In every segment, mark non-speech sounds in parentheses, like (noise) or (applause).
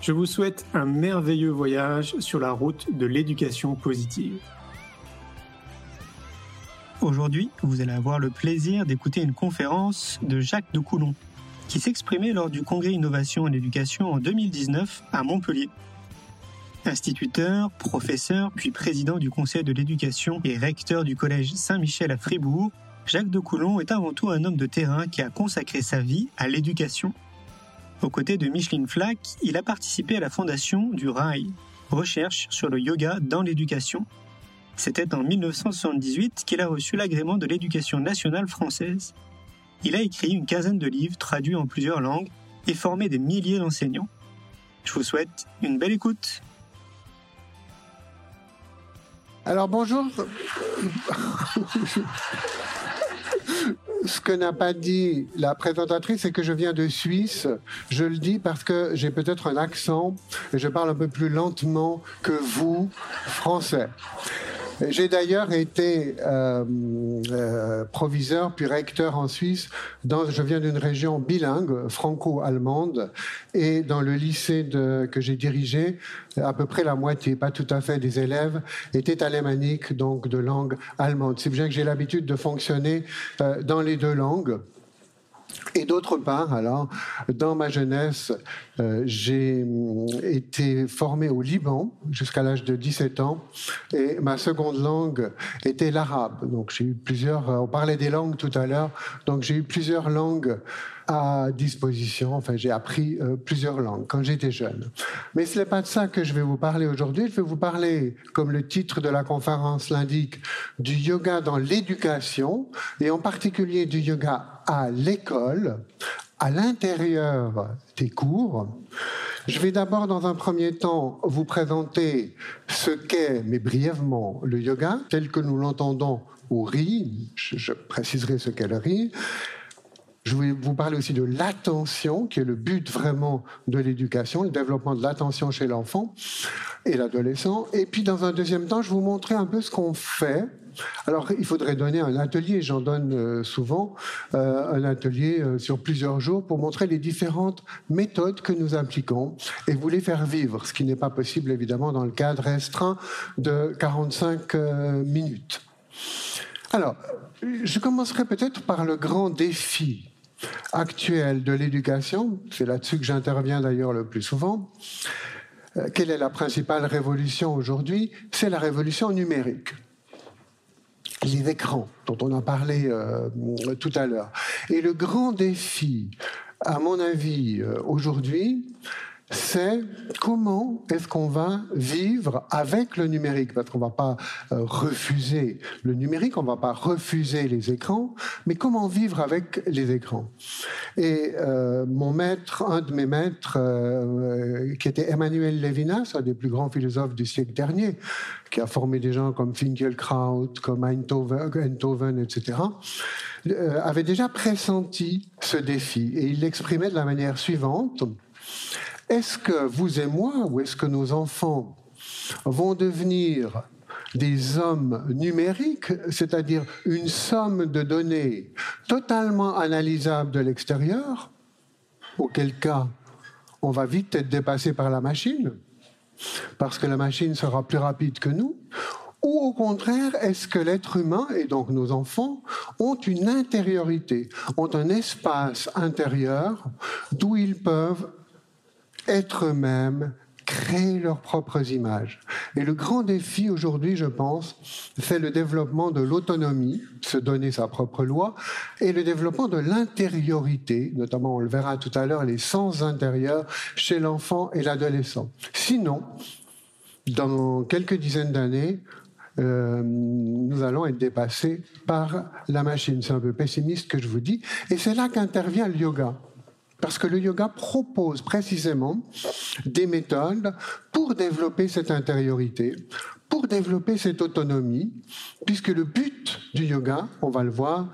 Je vous souhaite un merveilleux voyage sur la route de l'éducation positive. Aujourd'hui, vous allez avoir le plaisir d'écouter une conférence de Jacques de Coulon, qui s'exprimait lors du Congrès Innovation en Éducation en 2019 à Montpellier. Instituteur, professeur, puis président du Conseil de l'éducation et recteur du Collège Saint-Michel à Fribourg, Jacques de Coulon est avant tout un homme de terrain qui a consacré sa vie à l'éducation. Aux côtés de Micheline Flack, il a participé à la fondation du RAI, Recherche sur le yoga dans l'éducation, c'était en 1978 qu'il a reçu l'agrément de l'éducation nationale française. Il a écrit une quinzaine de livres traduits en plusieurs langues et formé des milliers d'enseignants. Je vous souhaite une belle écoute. Alors bonjour. Ce que n'a pas dit la présentatrice, c'est que je viens de Suisse. Je le dis parce que j'ai peut-être un accent et je parle un peu plus lentement que vous, français. J'ai d'ailleurs été euh, euh, proviseur puis recteur en Suisse. Je viens d'une région bilingue, franco-allemande, et dans le lycée que j'ai dirigé, à peu près la moitié, pas tout à fait, des élèves étaient alémaniques, donc de langue allemande. C'est bien que j'ai l'habitude de fonctionner euh, dans les deux langues. Et d'autre part, alors, dans ma jeunesse, euh, j'ai mm, été formé au Liban jusqu'à l'âge de 17 ans, et ma seconde langue était l'arabe. Donc j'ai eu plusieurs. On parlait des langues tout à l'heure, donc j'ai eu plusieurs langues à disposition. Enfin, j'ai appris euh, plusieurs langues quand j'étais jeune. Mais ce n'est pas de ça que je vais vous parler aujourd'hui. Je vais vous parler, comme le titre de la conférence l'indique, du yoga dans l'éducation et en particulier du yoga à l'école, à l'intérieur des cours. Je vais d'abord, dans un premier temps, vous présenter ce qu'est, mais brièvement, le yoga, tel que nous l'entendons au RI. Je, préciserai ce qu'est le RI. Je vais vous parler aussi de l'attention, qui est le but vraiment de l'éducation, le développement de l'attention chez l'enfant et l'adolescent. Et puis, dans un deuxième temps, je vais vous montrer un peu ce qu'on fait. Alors, il faudrait donner un atelier, j'en donne euh, souvent, euh, un atelier euh, sur plusieurs jours pour montrer les différentes méthodes que nous appliquons et vous les faire vivre, ce qui n'est pas possible évidemment dans le cadre restreint de 45 minutes. Alors, je commencerai peut-être par le grand défi actuel de l'éducation, c'est là-dessus que j'interviens d'ailleurs le plus souvent, euh, quelle est la principale révolution aujourd'hui? C'est la révolution numérique. Les écrans, dont on a parlé euh, tout à l'heure. Et le grand défi, à mon avis, euh, aujourd'hui, c'est comment est-ce qu'on va vivre avec le numérique, parce qu'on ne va pas euh, refuser le numérique, on ne va pas refuser les écrans, mais comment vivre avec les écrans? Et euh, mon maître, un de mes maîtres, euh, qui était Emmanuel Levinas, un des plus grands philosophes du siècle dernier, qui a formé des gens comme Finkelkraut, comme Einthoven, etc., avait déjà pressenti ce défi. Et il l'exprimait de la manière suivante. Est-ce que vous et moi, ou est-ce que nos enfants vont devenir des hommes numériques, c'est-à-dire une somme de données totalement analysables de l'extérieur, auquel cas on va vite être dépassé par la machine, parce que la machine sera plus rapide que nous, ou au contraire, est-ce que l'être humain, et donc nos enfants, ont une intériorité, ont un espace intérieur d'où ils peuvent être eux-mêmes, créer leurs propres images. Et le grand défi aujourd'hui, je pense, c'est le développement de l'autonomie, se donner sa propre loi, et le développement de l'intériorité, notamment on le verra tout à l'heure, les sens intérieurs chez l'enfant et l'adolescent. Sinon, dans quelques dizaines d'années, euh, nous allons être dépassés par la machine. C'est un peu pessimiste que je vous dis. Et c'est là qu'intervient le yoga. Parce que le yoga propose précisément des méthodes pour développer cette intériorité, pour développer cette autonomie, puisque le but du yoga, on va le voir,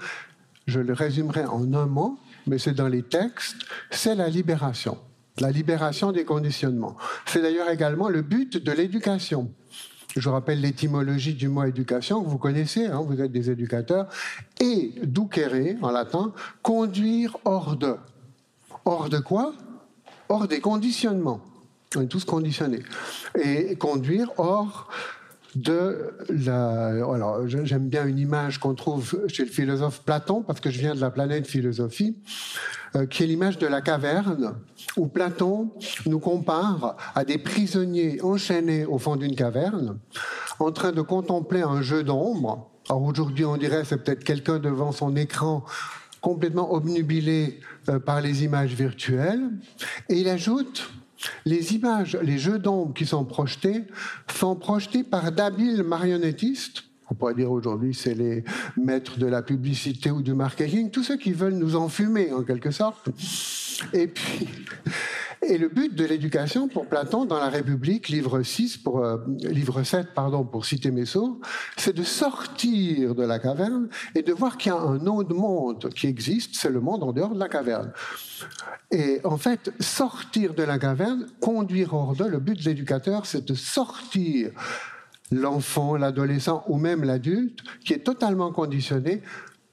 je le résumerai en un mot, mais c'est dans les textes, c'est la libération, la libération des conditionnements. C'est d'ailleurs également le but de l'éducation. Je rappelle l'étymologie du mot éducation, que vous connaissez, hein, vous êtes des éducateurs, et ducere, en latin, conduire hors de. Hors de quoi? Hors des conditionnements. On est tous conditionnés. Et conduire hors de la. Alors, j'aime bien une image qu'on trouve chez le philosophe Platon, parce que je viens de la planète philosophie, euh, qui est l'image de la caverne, où Platon nous compare à des prisonniers enchaînés au fond d'une caverne, en train de contempler un jeu d'ombre. Alors aujourd'hui, on dirait c'est peut-être quelqu'un devant son écran complètement obnubilé euh, par les images virtuelles. Et il ajoute les images, les jeux d'ombre qui sont projetés sont projetés par d'habiles marionnettistes. On pourrait dire aujourd'hui c'est les maîtres de la publicité ou du marketing, tous ceux qui veulent nous enfumer en quelque sorte. Et puis, et le but de l'éducation pour Platon dans la République, livre 6 pour euh, livre 7 pardon pour citer Messo, c'est de sortir de la caverne et de voir qu'il y a un autre monde qui existe, c'est le monde en dehors de la caverne. Et en fait, sortir de la caverne, conduire hors de, le but de l'éducateur, c'est de sortir l'enfant, l'adolescent ou même l'adulte qui est totalement conditionné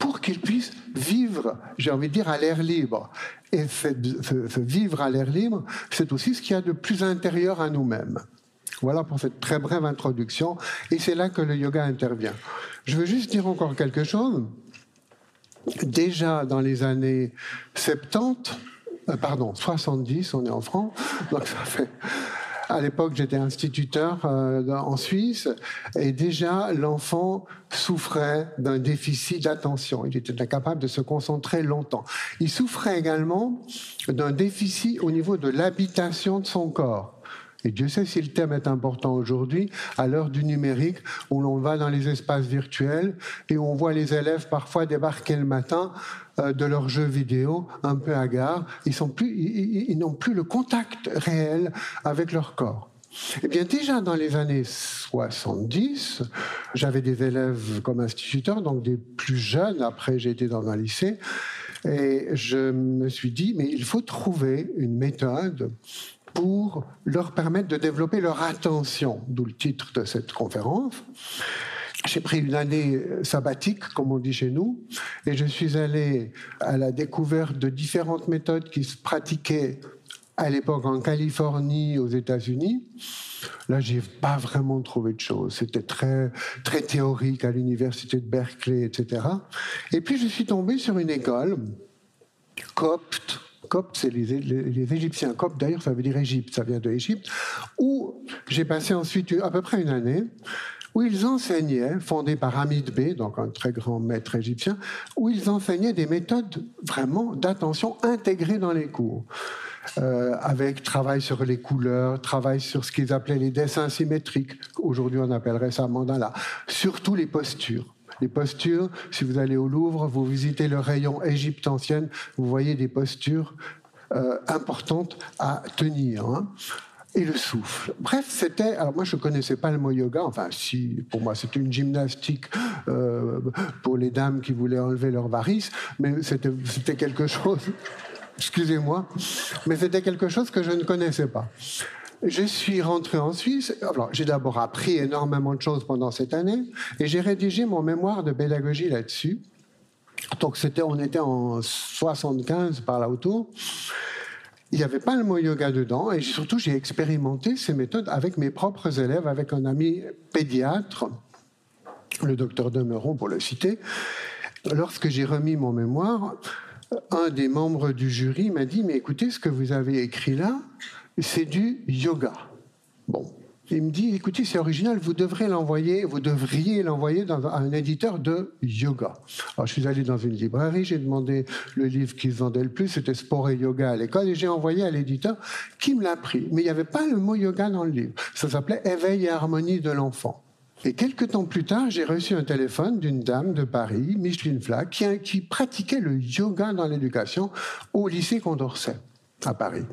pour qu'il puisse vivre, j'ai envie de dire, à l'air libre. Et ce, vivre à l'air libre, c'est aussi ce qu'il y a de plus intérieur à nous-mêmes. Voilà pour cette très brève introduction. Et c'est là que le yoga intervient. Je veux juste dire encore quelque chose. Déjà dans les années 70, euh, pardon, 70, on est en France, donc ça fait à l'époque, j'étais instituteur euh, en Suisse et déjà l'enfant souffrait d'un déficit d'attention. Il était incapable de se concentrer longtemps. Il souffrait également d'un déficit au niveau de l'habitation de son corps. Et Dieu sait si le thème est important aujourd'hui, à l'heure du numérique, où l'on va dans les espaces virtuels et où on voit les élèves parfois débarquer le matin euh, de leurs jeux vidéo un peu hagards. Ils n'ont plus, ils, plus le contact réel avec leur corps. Eh bien, déjà dans les années 70, j'avais des élèves comme instituteurs, donc des plus jeunes. Après, j'ai été dans un lycée. Et je me suis dit, mais il faut trouver une méthode pour leur permettre de développer leur attention, d'où le titre de cette conférence. J'ai pris une année sabbatique, comme on dit chez nous, et je suis allé à la découverte de différentes méthodes qui se pratiquaient à l'époque en Californie, aux États-Unis. Là, j'ai pas vraiment trouvé de choses. C'était très, très théorique à l'université de Berkeley, etc. Et puis, je suis tombé sur une école copte Coptes, c'est les, Égyptiens coptes, d'ailleurs, ça veut dire Égypte, ça vient de Égypte, où j'ai passé ensuite à peu près une année, où ils enseignaient, fondé par Hamid Bey, donc un très grand maître égyptien, où ils enseignaient des méthodes vraiment d'attention intégrées dans les cours. Euh, avec travail sur les couleurs, travail sur ce qu'ils appelaient les dessins symétriques, aujourd'hui on appellerait ça mandala, surtout les postures. Les postures, si vous allez au Louvre, vous visitez le rayon Égypte ancienne, vous voyez des postures euh, importantes à tenir. Hein. et le souffle. Bref, c'était. Alors moi, je connaissais pas le mot yoga. Enfin, si, pour moi, c'était une gymnastique euh, pour les dames qui voulaient enlever leurs varices, mais c'était quelque chose. (laughs) Excusez-moi, mais c'était quelque chose que je ne connaissais pas. Je suis rentré en Suisse. j'ai d'abord appris énormément de choses pendant cette année et j'ai rédigé mon mémoire de pédagogie là-dessus. Donc, on était en 75 par là autour. Il n'y avait pas le mot yoga dedans et surtout, j'ai expérimenté ces méthodes avec mes propres élèves, avec un ami pédiatre, le docteur Demeron pour le citer. Lorsque j'ai remis mon mémoire, un des membres du jury m'a dit, mais écoutez, ce que vous avez écrit là, c'est du yoga. Bon, Il me dit, écoutez, c'est original, vous devrez l'envoyer, vous devriez l'envoyer dans un éditeur de yoga. Alors, je suis allé dans une librairie, j'ai demandé le livre qu'ils vendaient le plus, c'était Sport et Yoga à l'école, et j'ai envoyé à l'éditeur qui me l'a pris. Mais il n'y avait pas le mot yoga dans le livre. Ça s'appelait Éveil et harmonie de l'enfant. Et quelques temps plus tard, j'ai reçu un téléphone d'une dame de Paris, Micheline Flack, qui, qui pratiquait le yoga dans l'éducation au lycée Condorcet à Paris.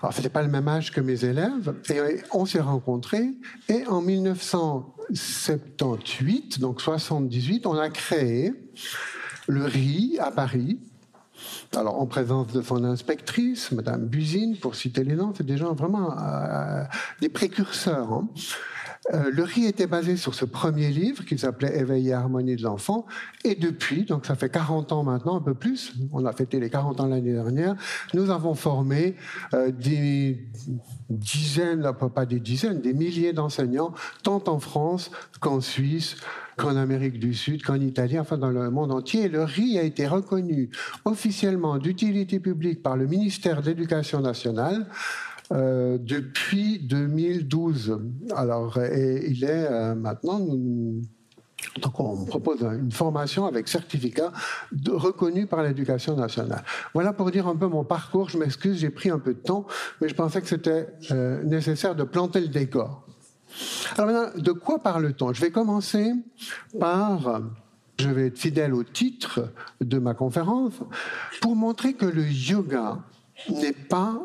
Alors, c'était pas le même âge que mes élèves, et on s'est rencontrés, et en 1978, donc 78, on a créé le RI à Paris, alors, en présence de son inspectrice, Madame Buzine, pour citer les noms, c'est des gens vraiment euh, des précurseurs. Hein. Euh, le riz était basé sur ce premier livre qui s'appelait Éveil et harmonie de l'enfant. Et depuis, donc ça fait 40 ans maintenant, un peu plus, on a fêté les 40 ans l'année dernière, nous avons formé euh, des dizaines, pas des dizaines, des milliers d'enseignants, tant en France qu'en Suisse, qu'en Amérique du Sud, qu'en Italie, enfin dans le monde entier. le riz a été reconnu officiellement d'utilité publique par le ministère de l'Éducation nationale euh, depuis 2012. Alors, il est euh, maintenant. Donc on propose une formation avec certificat de, reconnu par l'éducation nationale. Voilà pour dire un peu mon parcours. Je m'excuse, j'ai pris un peu de temps, mais je pensais que c'était euh, nécessaire de planter le décor. Alors maintenant, de quoi parle-t-on? Je vais commencer par, je vais être fidèle au titre de ma conférence, pour montrer que le yoga n'est pas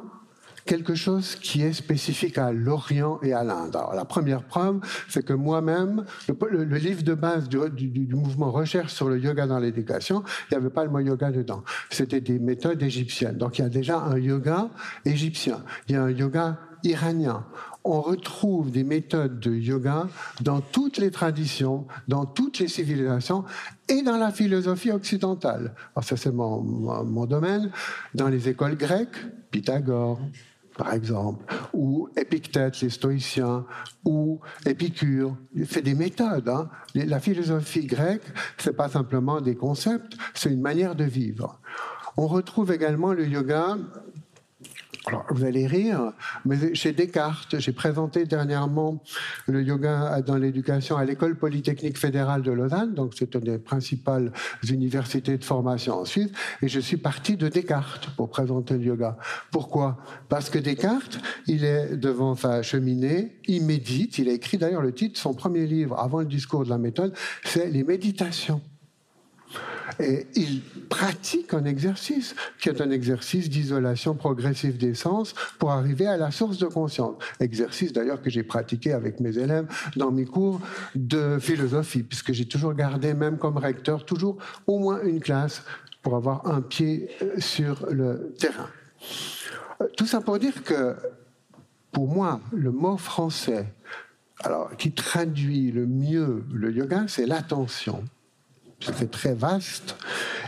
quelque chose qui est spécifique à l'Orient et à l'Inde. Alors, la première preuve, c'est que moi-même, le, livre de base du, mouvement recherche sur le yoga dans l'éducation, il n'y avait pas le mot yoga dedans. C'était des méthodes égyptiennes. Donc, il y a déjà un yoga égyptien. Il y a un yoga iranien. On retrouve des méthodes de yoga dans toutes les traditions, dans toutes les civilisations et dans la philosophie occidentale. Alors ça c'est mon, domaine. Dans les écoles grecques, Pythagore, par exemple, ou Épictète, les stoïciens, ou Épicure. C'est des méthodes. Hein. La philosophie grecque, c'est pas simplement des concepts, c'est une manière de vivre. On retrouve également le yoga alors, vous allez rire, mais chez Descartes, j'ai présenté dernièrement le yoga dans l'éducation à l'école polytechnique fédérale de Lausanne, donc c'est une des principales universités de formation en Suisse, et je suis parti de Descartes pour présenter le yoga. Pourquoi? Parce que Descartes, il est devant sa cheminée, il médite, il a écrit d'ailleurs le titre, son premier livre avant le discours de la méthode, c'est Les méditations. Et il pratique un exercice qui est un exercice d'isolation progressive des sens pour arriver à la source de conscience. Exercice d'ailleurs que j'ai pratiqué avec mes élèves dans mes cours de philosophie, puisque j'ai toujours gardé, même comme recteur, toujours au moins une classe pour avoir un pied euh, sur le terrain. Euh, tout ça pour dire que, pour moi, le mot français, alors, qui traduit le mieux le yoga, c'est l'attention c'est très vaste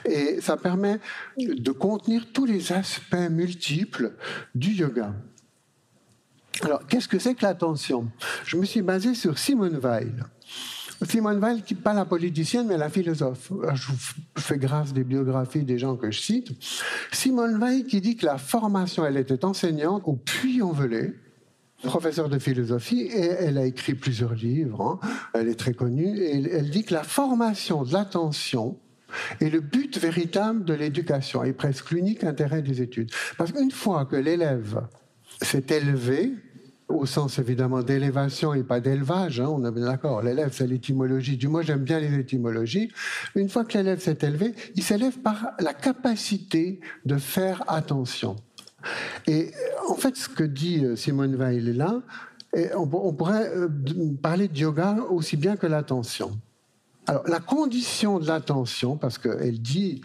et ça permet de contenir tous les aspects multiples du yoga. Alors, qu'est-ce que c'est que l'attention? Je me suis basé sur Simone Weil. Simone Weil, qui n'est pas la politicienne, mais la philosophe. Je fais grâce des biographies des gens que je cite. Simone Weil qui dit que la formation, elle était enseignante au Puy-en-Velay, professeure de philosophie elle a écrit plusieurs livres. Hein. Elle est très connue et elle dit que la formation de l'attention est le but véritable de l'éducation et presque l'unique intérêt des études. Parce qu'une fois que l'élève s'est élevé, au sens évidemment d'élévation et pas d'élevage, hein, on est d'accord, l'élève c'est l'étymologie du mot, j'aime bien les étymologies, une fois que l'élève s'est élevé, il s'élève par la capacité de faire attention. Et en fait, ce que dit euh, Simone Weil est là, on, pourrait euh, parler de yoga aussi bien que l'attention. Alors, la condition de l'attention, parce qu'elle dit,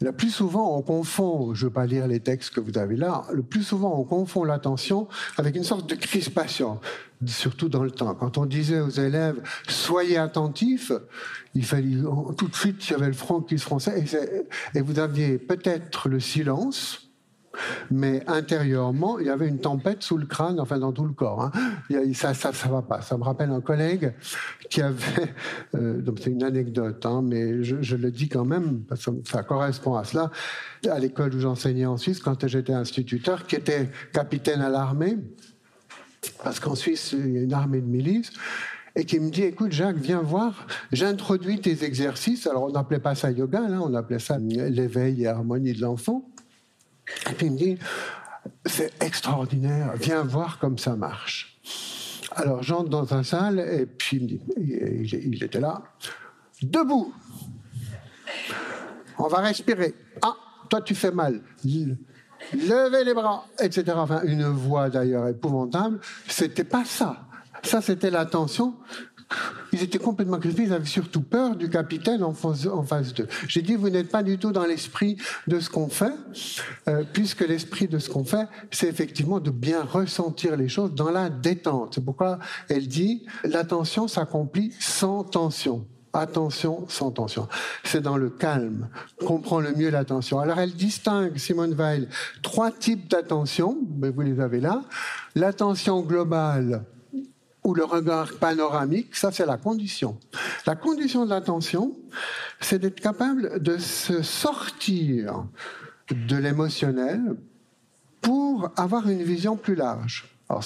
le plus souvent on confond, je ne veux pas lire les textes que vous avez là, le plus souvent on confond l'attention avec une sorte de crispation, surtout dans le temps. Quand on disait aux élèves soyez attentifs, il fallait tout de suite il y avait le front qui se fronçait et vous aviez peut-être le silence mais intérieurement, il y avait une tempête sous le crâne, enfin dans tout le corps. Hein. Ça, ça, ça va pas. Ça me rappelle un collègue qui avait, (laughs) euh, donc c'est une anecdote, hein, mais je, le dis quand même parce que ça correspond à cela. À l'école où j'enseignais en Suisse, quand j'étais instituteur, qui était capitaine à l'armée, parce qu'en Suisse, il y a une armée de milices, et qui me dit, écoute Jacques, viens voir, j'introduis tes exercices. Alors on n'appelait pas ça yoga, là, on appelait ça l'éveil et harmonie de l'enfant. Et puis il me dit, c'est extraordinaire, viens voir comme ça marche. Alors j'entre dans un salle et puis il me dit, il était là, debout, on va respirer. Ah, toi tu fais mal. Levez les bras, etc. Enfin, une voix d'ailleurs épouvantable. C'était pas ça. Ça, c'était l'attention. Ils étaient complètement crispés, ils avaient surtout peur du capitaine en face, d'eux. J'ai dit, vous n'êtes pas du tout dans l'esprit de ce qu'on fait, euh, puisque l'esprit de ce qu'on fait, c'est effectivement de bien ressentir les choses dans la détente. C'est pourquoi elle dit, l'attention s'accomplit sans tension. Attention sans tension. C'est dans le calme qu'on prend le mieux l'attention. Alors elle distingue, Simone Weil, trois types d'attention, vous les avez là. L'attention globale, ou le regard panoramique, ça c'est la condition. La condition de l'attention, c'est d'être capable de se sortir de l'émotionnel pour avoir une vision plus large. Alors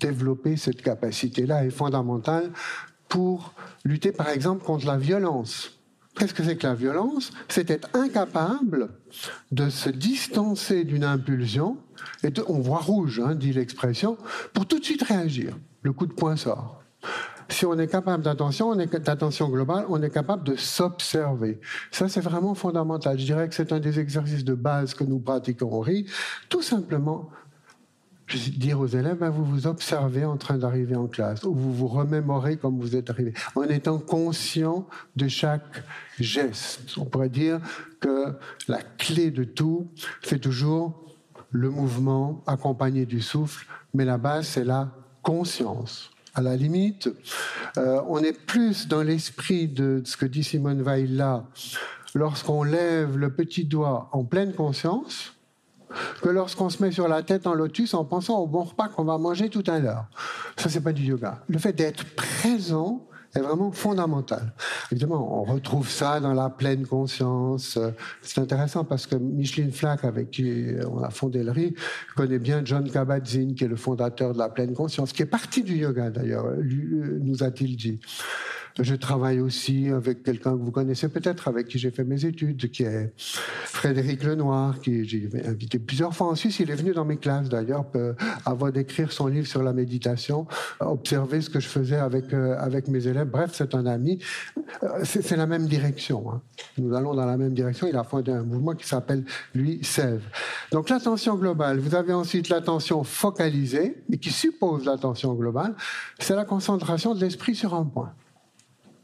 développer cette capacité-là est fondamentale pour lutter par exemple contre la violence. Qu'est-ce que c'est que la violence? C'est être incapable de se distancer d'une impulsion, et on voit rouge, hein, dit l'expression, pour tout de suite réagir le coup de poing sort. Si on est capable d'attention, d'attention globale, on est capable de s'observer. Ça, c'est vraiment fondamental. Je dirais que c'est un des exercices de base que nous pratiquons au RI. Tout simplement, dire aux élèves, ben, vous vous observez en train d'arriver en classe, ou vous vous remémorez comme vous êtes arrivé, en étant conscient de chaque geste. On pourrait dire que la clé de tout, c'est toujours le mouvement accompagné du souffle, mais la base, c'est la conscience. À la limite, euh, on est plus dans l'esprit de ce que dit Simone Weil là, lorsqu'on lève le petit doigt en pleine conscience, que lorsqu'on se met sur la tête en lotus en pensant au bon repas qu'on va manger tout à l'heure. Ça, c'est pas du yoga. Le fait d'être présent est vraiment fondamental. Évidemment, on retrouve ça dans la pleine conscience. C'est intéressant parce que Micheline Flack, avec qui on a fondé le RI, connaît bien John Kabat-Zinn, qui est le fondateur de la pleine conscience, qui est parti du yoga d'ailleurs, nous a-t-il dit. Je travaille aussi avec quelqu'un que vous connaissez peut-être, avec qui j'ai fait mes études, qui est Frédéric Lenoir, qui j'ai invité plusieurs fois en Suisse. Il est venu dans mes classes d'ailleurs, avant d'écrire son livre sur la méditation, observer ce que je faisais avec, euh, avec mes élèves. Bref, c'est un ami. Euh, c'est la même direction. Hein. Nous allons dans la même direction. Il a fondé un mouvement qui s'appelle, lui, SEV. Donc l'attention globale. Vous avez ensuite l'attention focalisée, et qui suppose l'attention globale. C'est la concentration de l'esprit sur un point.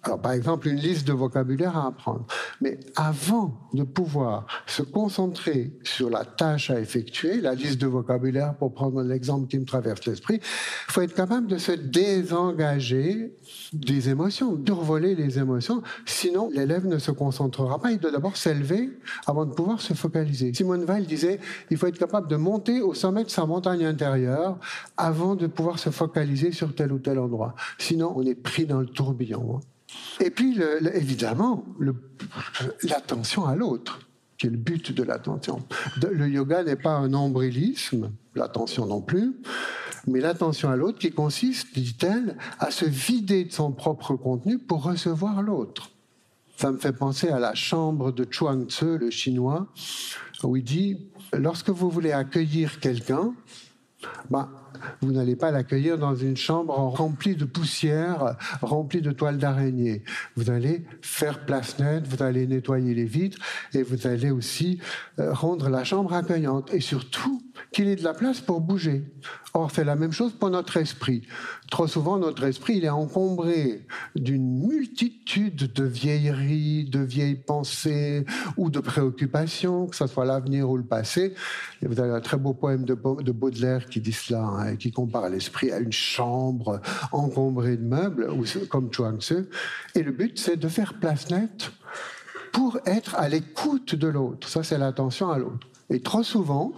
Alors, par exemple, une liste de vocabulaire à apprendre. Mais avant de pouvoir se concentrer sur la tâche à effectuer, la liste de vocabulaire, pour prendre l'exemple qui me traverse l'esprit, il faut être capable de se désengager des émotions, d'urvoler les émotions. Sinon, l'élève ne se concentrera pas. Il doit d'abord s'élever avant de pouvoir se focaliser. Simone Weil disait, il faut être capable de monter au sommet de sa montagne intérieure avant de pouvoir se focaliser sur tel ou tel endroit. Sinon, on est pris dans le tourbillon. Et puis, évidemment, l'attention à l'autre, qui est le but de l'attention. Le yoga n'est pas un nombrilisme, l'attention non plus, mais l'attention à l'autre qui consiste, dit-elle, à se vider de son propre contenu pour recevoir l'autre. Ça me fait penser à la chambre de Chuang Tzu, le chinois, où il dit, lorsque vous voulez accueillir quelqu'un, ben, vous n'allez pas l'accueillir dans une chambre remplie de poussière, remplie de toiles d'araignée. Vous allez faire place nette, vous allez nettoyer les vitres et vous allez aussi euh, rendre la chambre accueillante. Et surtout, qu'il ait de la place pour bouger. Or, c'est la même chose pour notre esprit. Trop souvent, notre esprit, il est encombré d'une multitude de vieilleries, de vieilles pensées ou de préoccupations, que ce soit l'avenir ou le passé. Vous avez un très beau poème de, Baudelaire qui dit cela, hein, qui compare l'esprit à une chambre encombrée de meubles, comme Chuang Tzu. Et le but, c'est de faire place nette pour être à l'écoute de l'autre. Ça, c'est l'attention à l'autre. Et trop souvent,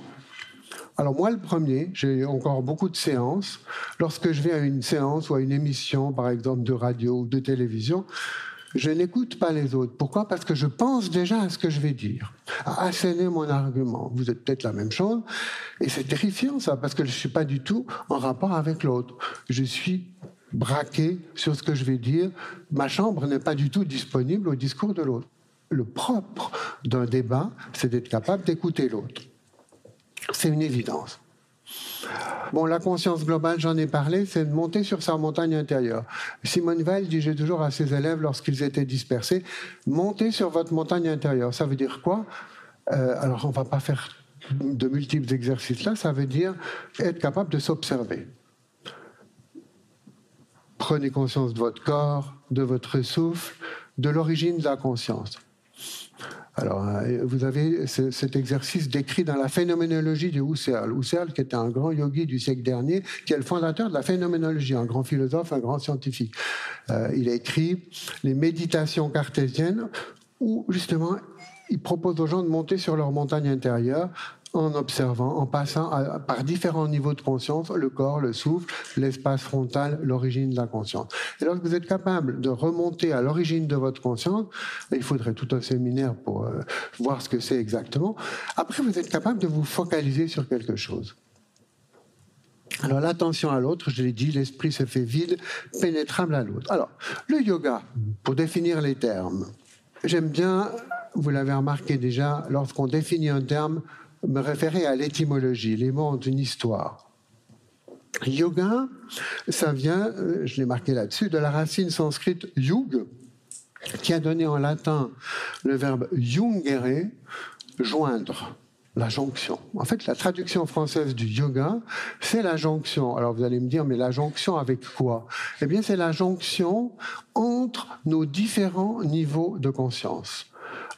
alors moi, le premier, j'ai encore beaucoup de séances. Lorsque je vais à une séance ou à une émission, par exemple, de radio ou de télévision, je n'écoute pas les autres. Pourquoi? Parce que je pense déjà à ce que je vais dire, à asséner mon argument. Vous êtes peut-être la même chose, et c'est terrifiant ça, parce que je ne suis pas du tout en rapport avec l'autre. Je suis braqué sur ce que je vais dire. Ma chambre n'est pas du tout disponible au discours de l'autre. Le propre d'un débat, c'est d'être capable d'écouter l'autre. C'est une évidence. Bon, la conscience globale, j'en ai parlé, c'est de monter sur sa montagne intérieure. Simone Weil disait toujours à ses élèves lorsqu'ils étaient dispersés, montez sur votre montagne intérieure. Ça veut dire quoi? Euh, Alors, on ne va pas faire de multiples exercices là, ça veut dire être capable de s'observer. Prenez conscience de votre corps, de votre souffle, de l'origine de la conscience. Alors, euh, vous avez cet exercice décrit dans la phénoménologie de Husserl. Husserl, qui était un grand yogi du siècle dernier, qui est le fondateur de la phénoménologie, un grand philosophe, un grand scientifique. Euh, il a écrit les méditations cartésiennes où, justement, il propose aux gens de monter sur leur montagne intérieure en observant, en passant par différents niveaux de conscience, le corps, le souffle, l'espace frontal, l'origine de la conscience. Et lorsque vous êtes capable de remonter à l'origine de votre conscience, il faudrait tout un séminaire pour euh, voir ce que c'est exactement, après vous êtes capable de vous focaliser sur quelque chose. Alors l'attention à l'autre, je l'ai dit, l'esprit se fait vide, pénétrable à l'autre. Alors, le yoga, pour définir les termes, j'aime bien, vous l'avez remarqué déjà, lorsqu'on définit un terme, me référer à l'étymologie. Les mots ont une histoire. Yoga, ça vient, euh, je l'ai marqué là-dessus, de la racine sanscrite yug, qui a donné en latin le verbe jungere, joindre, la jonction. En fait, la traduction française du yoga, c'est la jonction. Alors vous allez me dire, mais la jonction avec quoi? Eh bien, c'est la jonction entre nos différents niveaux de conscience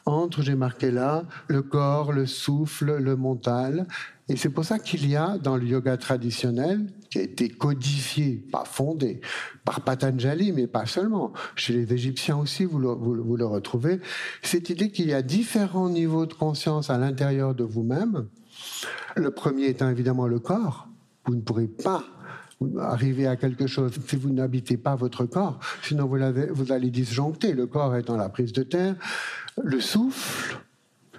entre, j'ai marqué là, le corps, le souffle, le mental. Et c'est pour ça qu'il y a dans le yoga traditionnel, qui a été codifié, pas fondé, par Patanjali, mais pas seulement, chez les Égyptiens aussi, vous le, retrouvez, cette idée qu'il y a différents niveaux de conscience à l'intérieur de vous-même. Le premier étant évidemment le corps. Vous ne pourrez pas arriver à quelque chose si vous n'habitez pas votre corps, sinon vous, allez disjoncter. Le corps étant la prise de terre, le souffle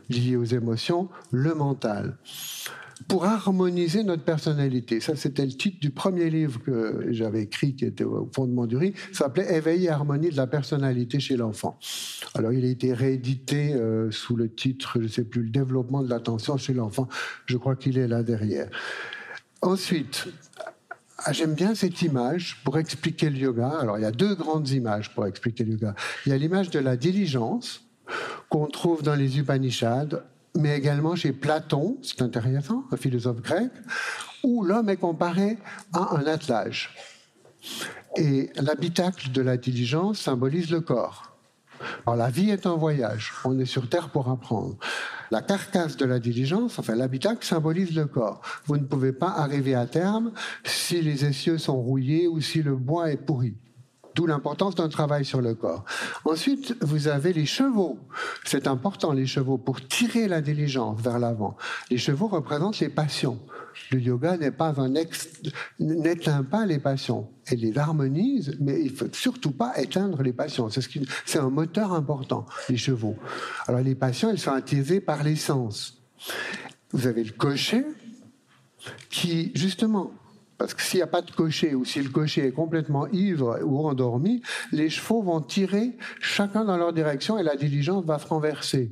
lié aux émotions, le mental pour harmoniser notre personnalité. Ça, c'était le titre du premier livre que j'avais écrit, qui était au fondement du riz. Ça s'appelait Éveil et harmonie de la personnalité chez l'enfant. Alors, il a été réédité euh, sous le titre, je ne sais plus, le développement de l'attention chez l'enfant. Je crois qu'il est là derrière. Ensuite, j'aime bien cette image pour expliquer le yoga. Alors, il y a deux grandes images pour expliquer le yoga. Il y a l'image de la diligence qu'on trouve dans les Upanishads, mais également chez Platon, c'est intéressant, un philosophe grec, où l'homme est comparé à un attelage. Et l'habitacle de la diligence symbolise le corps. La vie est un voyage, on est sur Terre pour apprendre. La carcasse de la diligence, enfin l'habitacle, symbolise le corps. Vous ne pouvez pas arriver à terme si les essieux sont rouillés ou si le bois est pourri. D'où l'importance d'un travail sur le corps. Ensuite, vous avez les chevaux. C'est important, les chevaux, pour tirer la diligence vers l'avant. Les chevaux représentent les passions. Le yoga n'est pas un ex, n'éteint pas les passions. Elle les harmonise, mais il faut surtout pas éteindre les passions. C'est, c'est un moteur important, les chevaux. Alors les passions, elles sont attisées par les sens. Vous avez le cocher, qui, justement, parce que s'il n'y a pas de cocher ou si le cocher est complètement ivre ou endormi, les chevaux vont tirer chacun dans leur direction et la diligence va se renverser.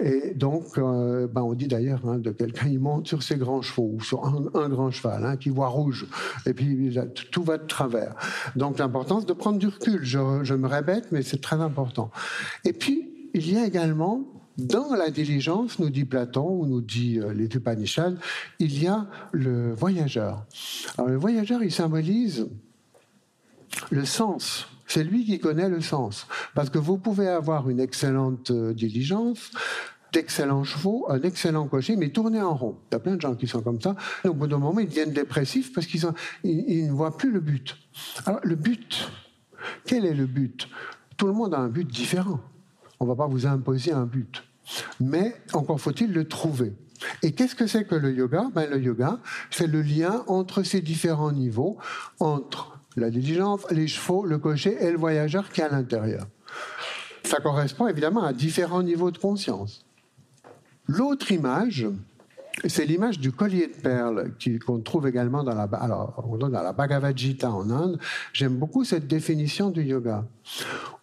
Et donc, euh, ben on dit d'ailleurs hein, de quelqu'un, il monte sur ses grands chevaux ou sur un, grand cheval hein, qui voit rouge et puis tout va de travers. Donc l'importance de prendre du recul, je, je me répète, mais c'est très important. Et puis, il y a également dans la diligence, nous dit Platon, ou nous dit euh, les il y a le voyageur. Alors le voyageur, il symbolise le sens. C'est lui qui connaît le sens. Parce que vous pouvez avoir une excellente euh, diligence, d'excellents chevaux, un excellent cocher, mais tourner en rond. Il y a plein de gens qui sont comme ça. au bout d'un moment, ils deviennent dépressifs parce qu'ils ils ne voient plus le but. Alors, le but, quel est le but? Tout le monde a un but différent. On ne va pas vous imposer un but. Mais encore faut-il le trouver. Et qu'est-ce que c'est que le yoga? Ben, Le yoga, c'est le lien entre ces différents niveaux, entre la diligence, les chevaux, le cocher et le voyageur qui est à l'intérieur. ça correspond évidemment à différents niveaux de conscience. L'autre image, c'est l'image du collier de perles qu'on trouve également dans la, alors, la Bhagavad Gita en Inde. J'aime beaucoup cette définition du yoga,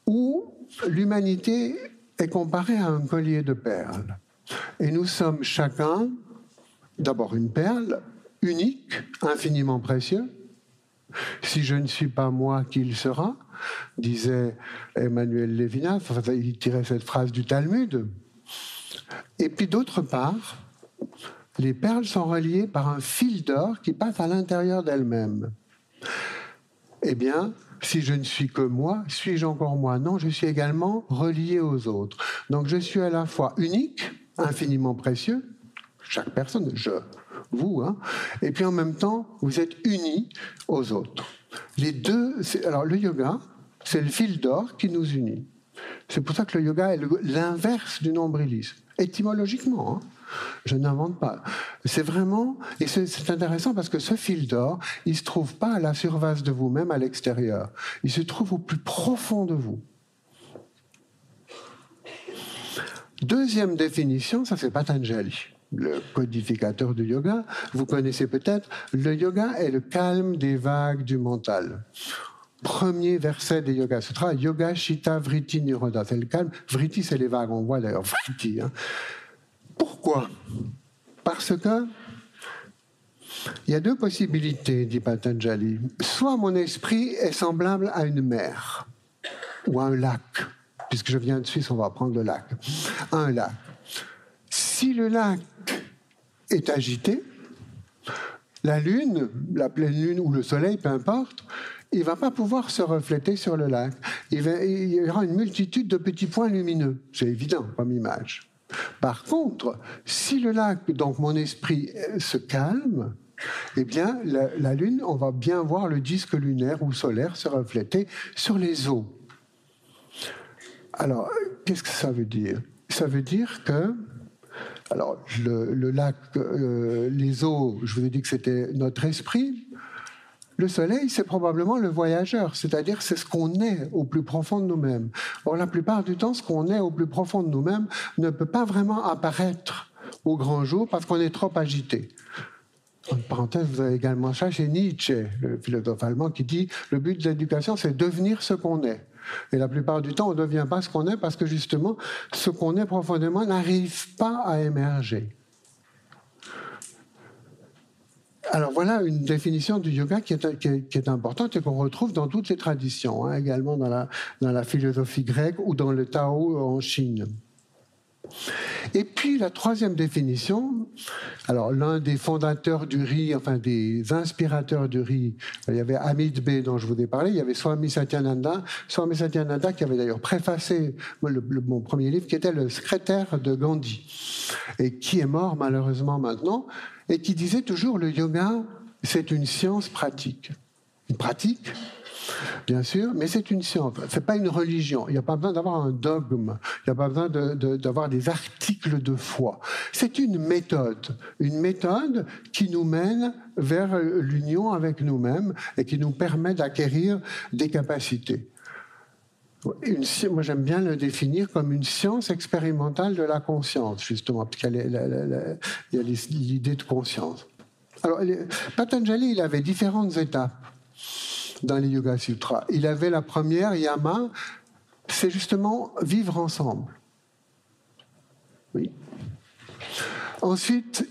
où l'humanité est comparée à un collier de perles. Et nous sommes chacun, d'abord une perle unique, infiniment précieux. Si je ne suis pas moi, qui il sera disait Emmanuel Lévinas, il tirait cette phrase du Talmud. Et puis d'autre part, les perles sont reliées par un fil d'or qui passe à l'intérieur d'elles-mêmes. Eh bien, si je ne suis que moi, suis-je encore moi? Non, je suis également relié aux autres. Donc je suis à la fois unique, infiniment précieux, chaque personne, je, vous, hein, et puis en même temps, vous êtes unis aux autres. Les deux, alors le yoga, c'est le fil d'or qui nous unit. C'est pour ça que le yoga est l'inverse du nombrilisme, étymologiquement. Hein. Je n'invente pas. C'est vraiment, et c'est intéressant parce que ce fil d'or, il se trouve pas à la surface de vous-même à l'extérieur. Il se trouve au plus profond de vous. Deuxième définition, ça c'est Patanjali, le codificateur du yoga. Vous connaissez peut-être, le yoga est le calme des vagues du mental premier verset des Yoga Sutras, Yoga Shita Vritti Niroda, c'est le calme. Vritti, c'est les vagues, on voit d'ailleurs Vritti. Hein. Pourquoi? Parce que il y a deux possibilités, dit Patanjali. Soit mon esprit est semblable à une mer ou à un lac, puisque je viens de Suisse, on va prendre le lac. Un lac. Si le lac est agité, la lune, la pleine lune ou le soleil, peu importe, il va pas pouvoir se refléter sur le lac. Il, il y aura une multitude de petits points lumineux. C'est évident comme image. Par contre, si le lac, donc mon esprit, euh, se calme, eh bien, la, Lune, on va bien voir le disque lunaire ou solaire se refléter sur les eaux. Alors, qu'est-ce que ça veut dire? Ça veut dire que, alors, le, lac, euh, les eaux, je vous ai dit que c'était notre esprit, le soleil, c'est probablement le voyageur, c'est-à-dire c'est ce qu'on est au plus profond de nous-mêmes. Or, la plupart du temps, ce qu'on est au plus profond de nous-mêmes ne peut pas vraiment apparaître au grand jour parce qu'on est trop agité. En parenthèse, vous avez également ça chez Nietzsche, le philosophe allemand, qui dit le but de l'éducation, c'est devenir ce qu'on est. Et la plupart du temps, on ne devient pas ce qu'on est parce que justement, ce qu'on est profondément n'arrive pas à émerger. Alors voilà une définition du yoga qui est, importante et qu'on retrouve dans toutes les traditions, hein, également dans la, dans la philosophie grecque ou dans le Tao en Chine. Et puis la troisième définition, alors l'un des fondateurs du riz, enfin des inspirateurs du riz, il y avait Amit B dont je vous ai parlé, il y avait Swami Satyananda, Swami Satyananda qui avait d'ailleurs préfacé mon premier livre, qui était le secrétaire de Gandhi, et qui est mort malheureusement maintenant, et qui disait toujours le yoga, c'est une science pratique. Une pratique, bien sûr, mais c'est une science. C'est pas une religion. Il n'y a pas besoin d'avoir un dogme. Il n'y a pas besoin d'avoir des articles de foi. C'est une méthode, une méthode qui nous mène vers l'union avec nous-mêmes et qui nous permet d'acquérir des capacités. Moi, j'aime bien le définir comme une science expérimentale de la conscience, justement, parce qu'il y a l'idée de conscience. Alors, Patanjali, il avait différentes étapes dans les Yoga Sutras. Il avait la première, Yama, c'est justement vivre ensemble. Oui. Ensuite,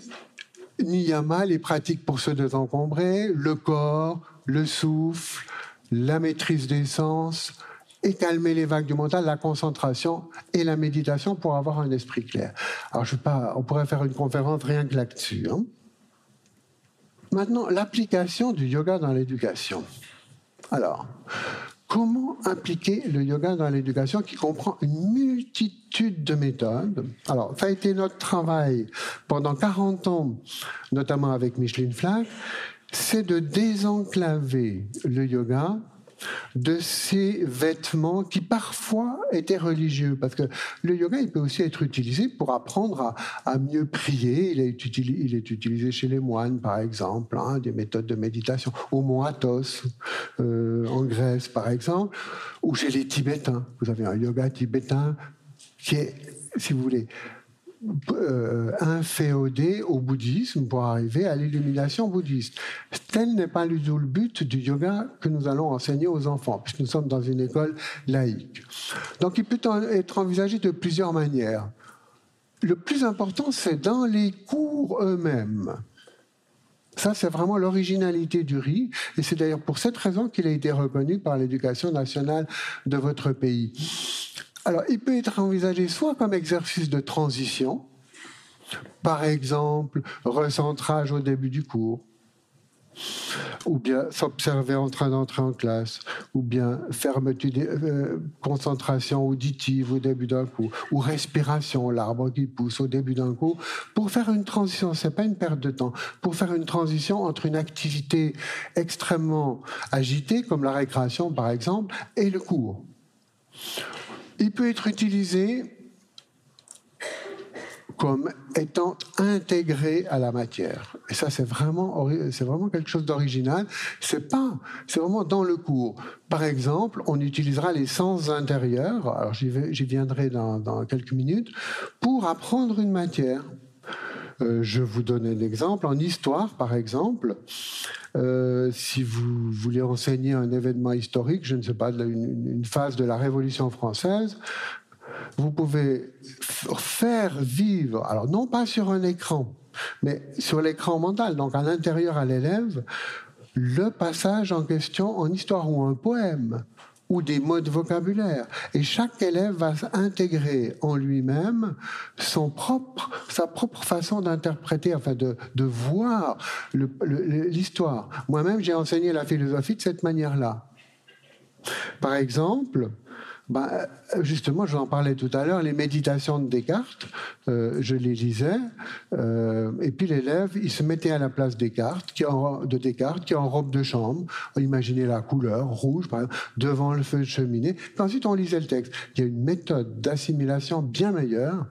Niyama, les pratiques pour se désencombrer, le corps, le souffle, la maîtrise des sens, et calmer les vagues du mental, la concentration et la méditation pour avoir un esprit clair. Alors, je pas, on pourrait faire une conférence rien que là-dessus. Hein. Maintenant, l'application du yoga dans l'éducation. Alors, comment impliquer le yoga dans l'éducation qui comprend une multitude de méthodes? Alors, ça a été notre travail pendant 40 ans, notamment avec Micheline Flack, c'est de désenclaver le yoga de ces vêtements qui parfois étaient religieux, parce que le yoga, il peut aussi être utilisé pour apprendre à, mieux prier. Il est, utilisé, chez les moines, par exemple, hein, des méthodes de méditation, au mont Athos, euh, en Grèce, par exemple, ou chez les Tibétains. Vous avez un yoga tibétain qui est, si vous voulez, euh, inféodé au bouddhisme pour arriver à l'illumination bouddhiste. Tel n'est pas du le but du yoga que nous allons enseigner aux enfants, puisque nous sommes dans une école laïque. Donc il peut être envisagé de plusieurs manières. Le plus important, c'est dans les cours eux-mêmes. Ça, c'est vraiment l'originalité du riz, et c'est d'ailleurs pour cette raison qu'il a été reconnu par l'éducation nationale de votre pays. Alors, il peut être envisagé soit comme exercice de transition, par exemple, recentrage au début du cours, ou bien s'observer en train d'entrer en classe, ou bien fermeture, euh, concentration auditive au début d'un cours, ou respiration, l'arbre qui pousse au début d'un cours, pour faire une transition, c'est pas une perte de temps, pour faire une transition entre une activité extrêmement agitée, comme la récréation par exemple, et le cours. Il peut être utilisé comme étant intégré à la matière. Et ça, c'est vraiment, c'est vraiment quelque chose d'original. C'est pas, c'est vraiment dans le cours. Par exemple, on utilisera les sens intérieurs. Alors, j'y viendrai dans, dans quelques minutes pour apprendre une matière. Euh, je vous donne un exemple. En histoire, par exemple, euh, si vous voulez enseigner un événement historique, je ne sais pas, une, phase de la Révolution française, vous pouvez faire vivre, alors non pas sur un écran, mais sur l'écran mental, donc à l'intérieur à l'élève, le passage en question en histoire ou un poème ou des mots de vocabulaire. Et chaque élève va intégrer en lui-même son propre, sa propre façon d'interpréter, enfin de, de voir l'histoire. Moi-même, j'ai enseigné la philosophie de cette manière-là. Par exemple, bah, justement, je vous en parlais tout à l'heure, les méditations de Descartes, euh, je les lisais, euh, et puis l'élève, il se mettait à la place de Descartes, qui est en robe de chambre, imaginez la couleur, rouge, par exemple, devant le feu de cheminée, ensuite on lisait le texte. Il y a une méthode d'assimilation bien meilleure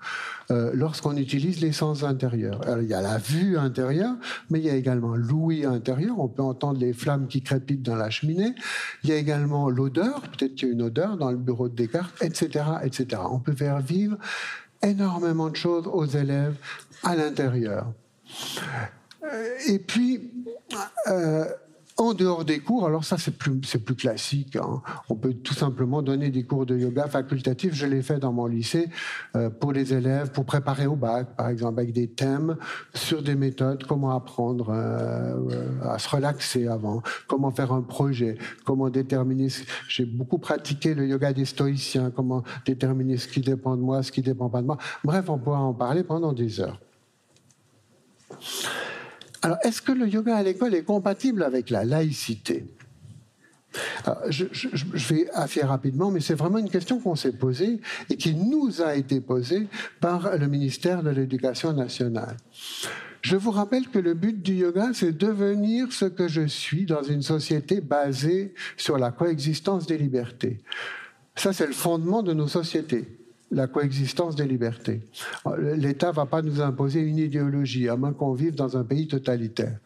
euh, lorsqu'on utilise les sens intérieurs. Il y a la vue intérieure, mais il y a également l'ouïe intérieur, on peut entendre les flammes qui crépitent dans la cheminée, il y a également l'odeur, peut-être qu'il y a une odeur dans le bureau de Descartes, etc., etc. On peut faire vivre énormément de choses aux élèves à l'intérieur. Euh, et puis, euh, en dehors des cours, alors ça c'est plus, classique, hein. on peut tout simplement donner des cours de yoga facultatifs, je l'ai fait dans mon lycée euh, pour les élèves, pour préparer au bac par exemple, avec des thèmes sur des méthodes, comment apprendre euh, à se relaxer avant, comment faire un projet, comment déterminer, j'ai beaucoup pratiqué le yoga des stoïciens, comment déterminer ce qui dépend de moi, ce qui dépend pas de moi, bref on pourra en parler pendant des heures. Alors, est-ce que le yoga à l'école est compatible avec la laïcité? Je, vais assez rapidement, mais c'est vraiment une question qu'on s'est posée et qui nous a été posée par le ministère de l'Éducation nationale. Je vous rappelle que le but du yoga, c'est devenir ce que je suis dans une société basée sur la coexistence des libertés. Ça, c'est le fondement de nos sociétés la coexistence des libertés. L'État ne va pas nous imposer une idéologie, à moins qu'on vive dans un pays totalitaire.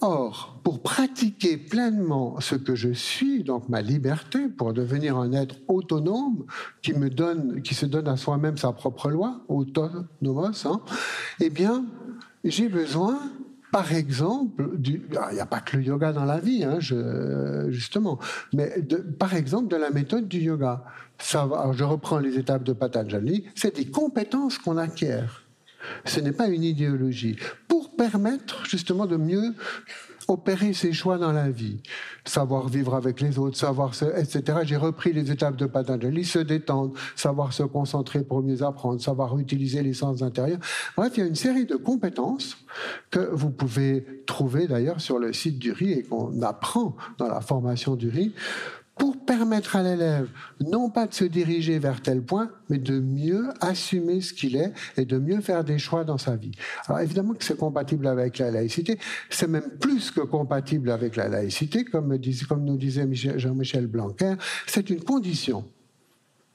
Or, pour pratiquer pleinement ce que je suis, donc ma liberté, pour devenir un être autonome, qui, me donne, qui se donne à soi-même sa propre loi, autonomos, hein, eh bien, j'ai besoin par exemple, ah, il n'y a pas que le yoga dans la vie, hein, justement, mais par exemple de la méthode du yoga. je reprends les étapes de Patanjali, c'est des compétences qu'on acquiert. Ce n'est pas une idéologie. Pour permettre justement de mieux opérer ses choix dans la vie, savoir vivre avec les autres, savoir etc. J'ai repris les étapes de Patanjali, se détendre, savoir se concentrer pour mieux apprendre, savoir utiliser les sens intérieurs. Bref, il y a une série de compétences que vous pouvez trouver d'ailleurs sur le site du RI et qu'on apprend dans la formation du RI pour permettre à l'élève non pas de se diriger vers tel point, mais de mieux assumer ce qu'il est et de mieux faire des choix dans sa vie. Alors évidemment que c'est compatible avec la laïcité, c'est même plus que compatible avec la laïcité, comme, nous disait Jean-Michel Blanquer, c'est une condition,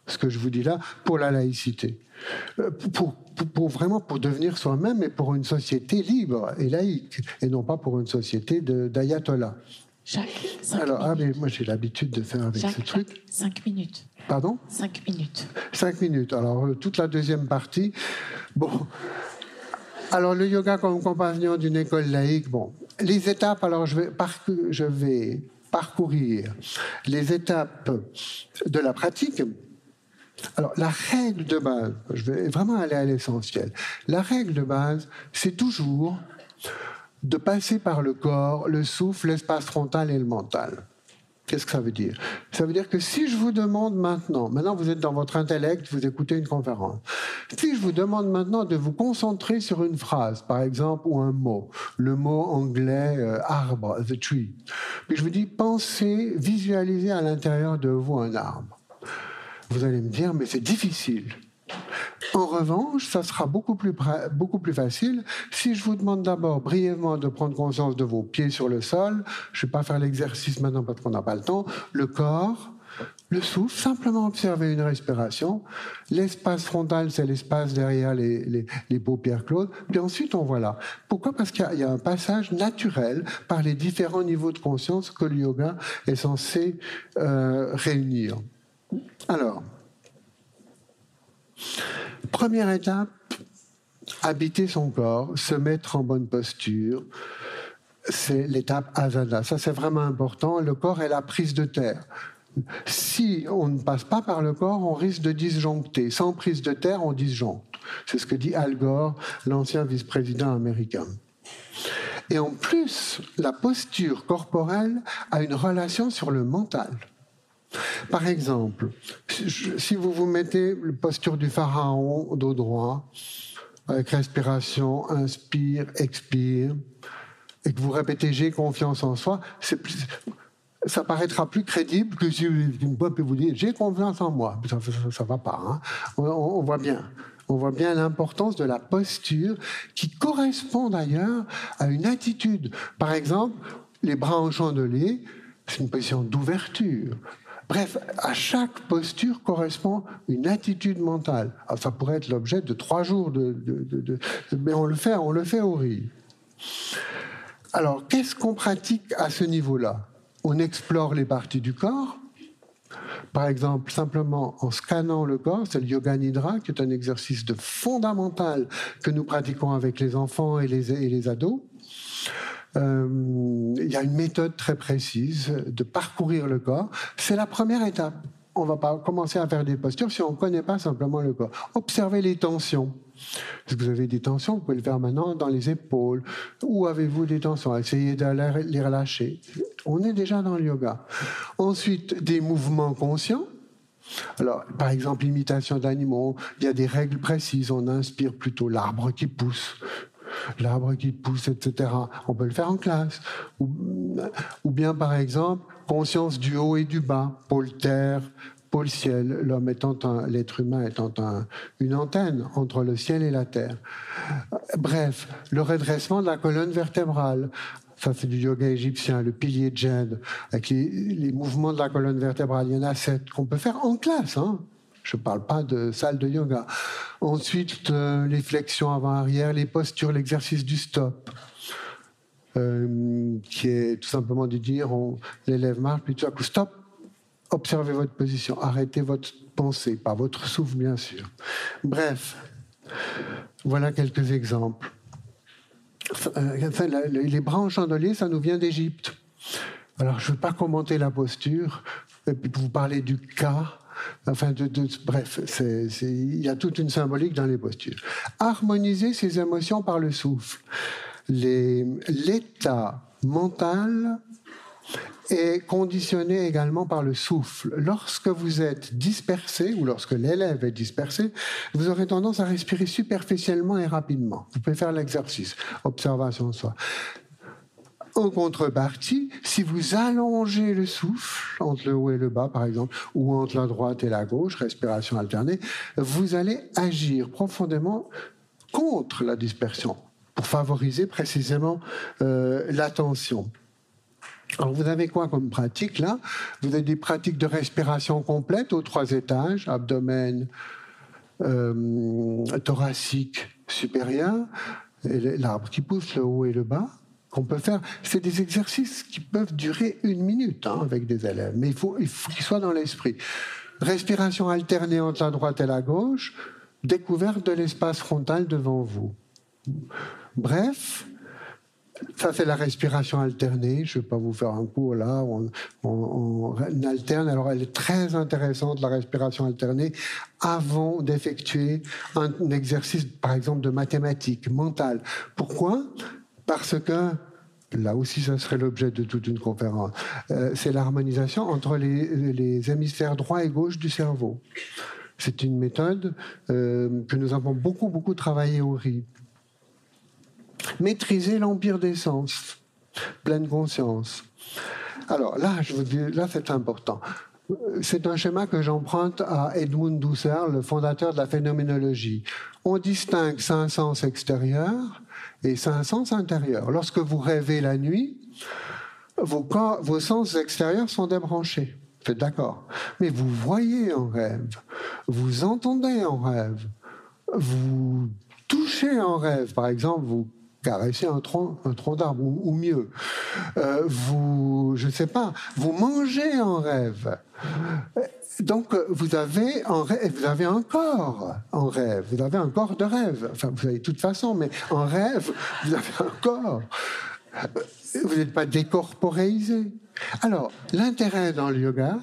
ce que je vous dis là, pour la laïcité. Euh, pour, pour, vraiment pour devenir soi-même et pour une société libre et laïque, et non pas pour une société d'ayatollah. Jacques, Alors, ah, mais moi j'ai l'habitude de faire avec ce truc. Cinq minutes. Pardon? Cinq minutes. Cinq minutes. Alors, euh, toute la deuxième partie. Bon. Alors, le yoga comme compagnon d'une école laïque, bon. Les étapes, alors je vais, je vais parcourir les étapes de la pratique. Alors, la règle de base, je vais vraiment aller à l'essentiel. La règle de base, c'est toujours de passer par le corps, le souffle, l'espace frontal et le mental. Qu'est-ce que ça veut dire? Ça veut dire que si je vous demande maintenant, maintenant vous êtes dans votre intellect, vous écoutez une conférence, si je vous demande maintenant de vous concentrer sur une phrase, par exemple, ou un mot, le mot anglais euh, arbre, the tree, puis je vous dis pensez, visualisez à l'intérieur de vous un arbre. Vous allez me dire, mais c'est difficile. En revanche, ça sera beaucoup plus, facile si je vous demande d'abord brièvement de prendre conscience de vos pieds sur le sol. Je ne vais pas faire l'exercice maintenant parce qu'on n'a pas le temps. Le corps, le souffle, simplement observer une respiration. L'espace frontal, c'est l'espace derrière les, paupières closes. Puis ensuite, on voit là. Pourquoi? Parce qu'il y, a un passage naturel par les différents niveaux de conscience que le yoga est censé euh, réunir. Alors, Première étape, habiter son corps, se mettre en bonne posture. C'est l'étape asana. Ça, c'est vraiment important. Le corps est la prise de terre. Si on ne passe pas par le corps, on risque de disjoncter. Sans prise de terre, on disjoncte. C'est ce que dit Al Gore, l'ancien vice-président américain. Et en plus, la posture corporelle a une relation sur le mental. Par exemple, si vous vous mettez la posture du pharaon dos droit, avec respiration, inspire, expire, et que vous répétez j'ai confiance en soi, ça paraîtra plus crédible que si une peut vous dire j'ai confiance en moi. Ça, ne va pas. Hein. On, voit bien. On voit bien l'importance de la posture qui correspond d'ailleurs à une attitude. Par exemple, les bras en chandelier, c'est une position d'ouverture. Bref, à chaque posture correspond une attitude mentale. ça pourrait être l'objet de trois jours mais on le fait, on le fait au riz. Alors, qu'est-ce qu'on pratique à ce niveau-là? On explore les parties du corps. Par exemple, simplement en scannant le corps, c'est le yoga nidra, qui est un exercice de fondamental que nous pratiquons avec les enfants et les ados. Euh, il y a une méthode très précise de parcourir le corps. C'est la première étape. On va pas commencer à faire des postures si on ne connaît pas simplement le corps. Observez les tensions. Est-ce que vous avez des tensions? Vous pouvez le faire maintenant dans les épaules. Où avez-vous des tensions? Essayez de les relâcher. On est déjà dans le yoga. Ensuite, des mouvements conscients. Alors, par exemple, l'imitation d'animaux, il y a des règles précises. On inspire plutôt l'arbre qui pousse, l'arbre qui pousse, etc. On peut le faire en classe. Ou, bien, par exemple, conscience du haut et du bas, pôle terre, pôle ciel, l'homme étant l'être humain étant une antenne entre le ciel et la terre. Bref, le redressement de la colonne vertébrale. Ça, c'est du yoga égyptien, le pilier Jed, avec les, les, mouvements de la colonne vertébrale. Il y en a sept qu'on peut faire en classe. Hein. Je ne parle pas de salle de yoga. Ensuite, euh, les flexions avant-arrière, les postures, l'exercice du stop, euh, qui est tout simplement de dire l'élève marche, puis tout à coup, stop, observez votre position, arrêtez votre pensée, pas votre souffle, bien sûr. Bref, voilà quelques exemples. Euh, les bras en chandelier, ça nous vient d'Égypte. Alors, je ne veux pas commenter la posture, et puis vous parler du cas Enfin, bref, il y a toute une symbolique dans les postures. Harmoniser ses émotions par le souffle. L'état mental est conditionné également par le souffle. Lorsque vous êtes dispersé ou lorsque l'élève est dispersé, vous aurez tendance à respirer superficiellement et rapidement. Vous pouvez faire l'exercice, observation de soi. En contrepartie, si vous allongez le souffle entre le haut et le bas, par exemple, ou entre la droite et la gauche, respiration alternée, vous allez agir profondément contre la dispersion pour favoriser précisément euh, l'attention. Alors vous avez quoi comme pratique là? Vous avez des pratiques de respiration complète aux trois étages, abdomen, euh, thoracique supérieur, l'arbre qui pousse le haut et le bas qu'on peut faire. C'est des exercices qui peuvent durer une minute hein, avec des élèves, mais il faut qu'il faut qu'ils soient dans l'esprit. Respiration alternée entre la droite et la gauche, découverte de l'espace frontal devant vous. Bref, ça c'est la respiration alternée. Je ne vais pas vous faire un cours là. On, on, on, alterne. Alors elle est très intéressante la respiration alternée avant d'effectuer un, un exercice, par exemple de mathématiques mentales. Pourquoi? Parce que là aussi, ça serait l'objet de toute une conférence. Euh, c'est l'harmonisation entre les, les hémisphères droit et gauche du cerveau. C'est une méthode euh, que nous avons beaucoup, beaucoup travaillé au RIP maîtriser l'empire des sens, pleine conscience. Alors là, je vous dis, là c'est important. C'est un schéma que j'emprunte à Edmund Husserl, le fondateur de la phénoménologie. On distingue cinq sens extérieurs et cinq sens intérieurs. Lorsque vous rêvez la nuit, vos, corps, vos sens extérieurs sont débranchés. Vous êtes d'accord Mais vous voyez en rêve, vous entendez en rêve, vous touchez en rêve. Par exemple, vous caresser un un tronc d'arbre, ou, mieux. Euh, vous, je ne sais pas, vous mangez en rêve. Donc, vous avez, en rêve, vous avez un corps en rêve, vous avez un corps de rêve. Enfin, vous avez de toute façon, mais en rêve, vous avez un corps. Vous n'êtes pas décorporéisé. Alors, l'intérêt dans le yoga,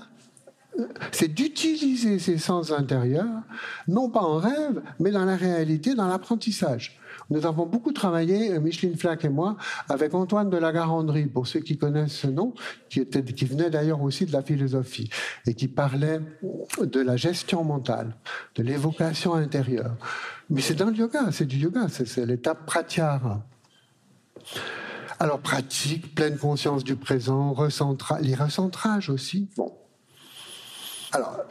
c'est d'utiliser ces sens intérieurs, non pas en rêve, mais dans la réalité, dans l'apprentissage. Nous avons beaucoup travaillé, euh, Micheline Flack et moi, avec Antoine de la Garandrie, pour ceux qui connaissent ce nom, qui, venait d'ailleurs aussi de la philosophie, et qui parlait de la gestion mentale, de l'évocation intérieure. Mais c'est dans le yoga, c'est du yoga, c'est l'étape pratyahara. Alors pratique, pleine conscience du présent, recentra les recentrages aussi. Bon, alors,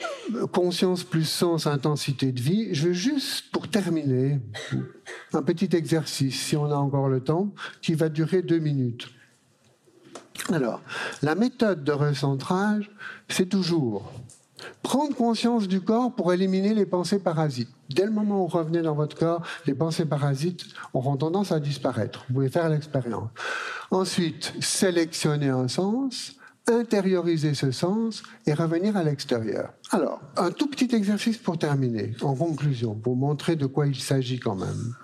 conscience plus sens, intensité de vie. Je veux juste, pour terminer, un petit exercice, si on a encore le temps, qui va durer deux minutes. Alors, la méthode de recentrage, c'est toujours prendre conscience du corps pour éliminer les pensées parasites. Dès le moment où vous revenez dans votre corps, les pensées parasites auront tendance à disparaître. Vous pouvez faire l'expérience. Ensuite, sélectionner un sens intérioriser ce sens et revenir à l'extérieur. Alors, un tout petit exercice pour terminer, en conclusion, pour montrer de quoi il s'agit quand même.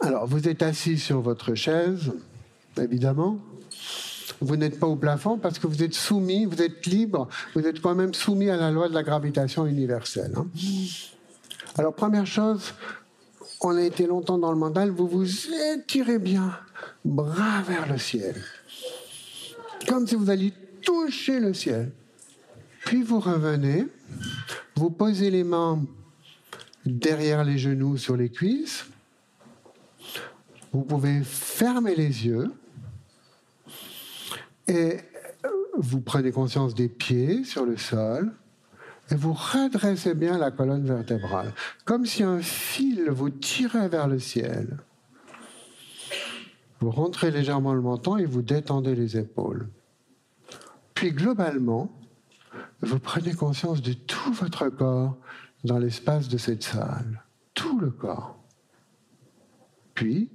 Alors, vous êtes assis sur votre chaise, évidemment. Vous n'êtes pas au plafond parce que vous êtes soumis, vous êtes libre, vous êtes quand même soumis à la loi de la gravitation universelle. Hein. Alors, première chose, on a été longtemps dans le mental, vous vous étirez bien bras vers le ciel, comme si vous alliez toucher le ciel. Puis vous revenez, vous posez les mains derrière les genoux sur les cuisses, vous pouvez fermer les yeux. Et vous prenez conscience des pieds sur le sol et vous redressez bien la colonne vertébrale, comme si un fil vous tirait vers le ciel. Vous rentrez légèrement le menton et vous détendez les épaules. Puis globalement, vous prenez conscience de tout votre corps dans l'espace de cette salle. Tout le corps. Puis,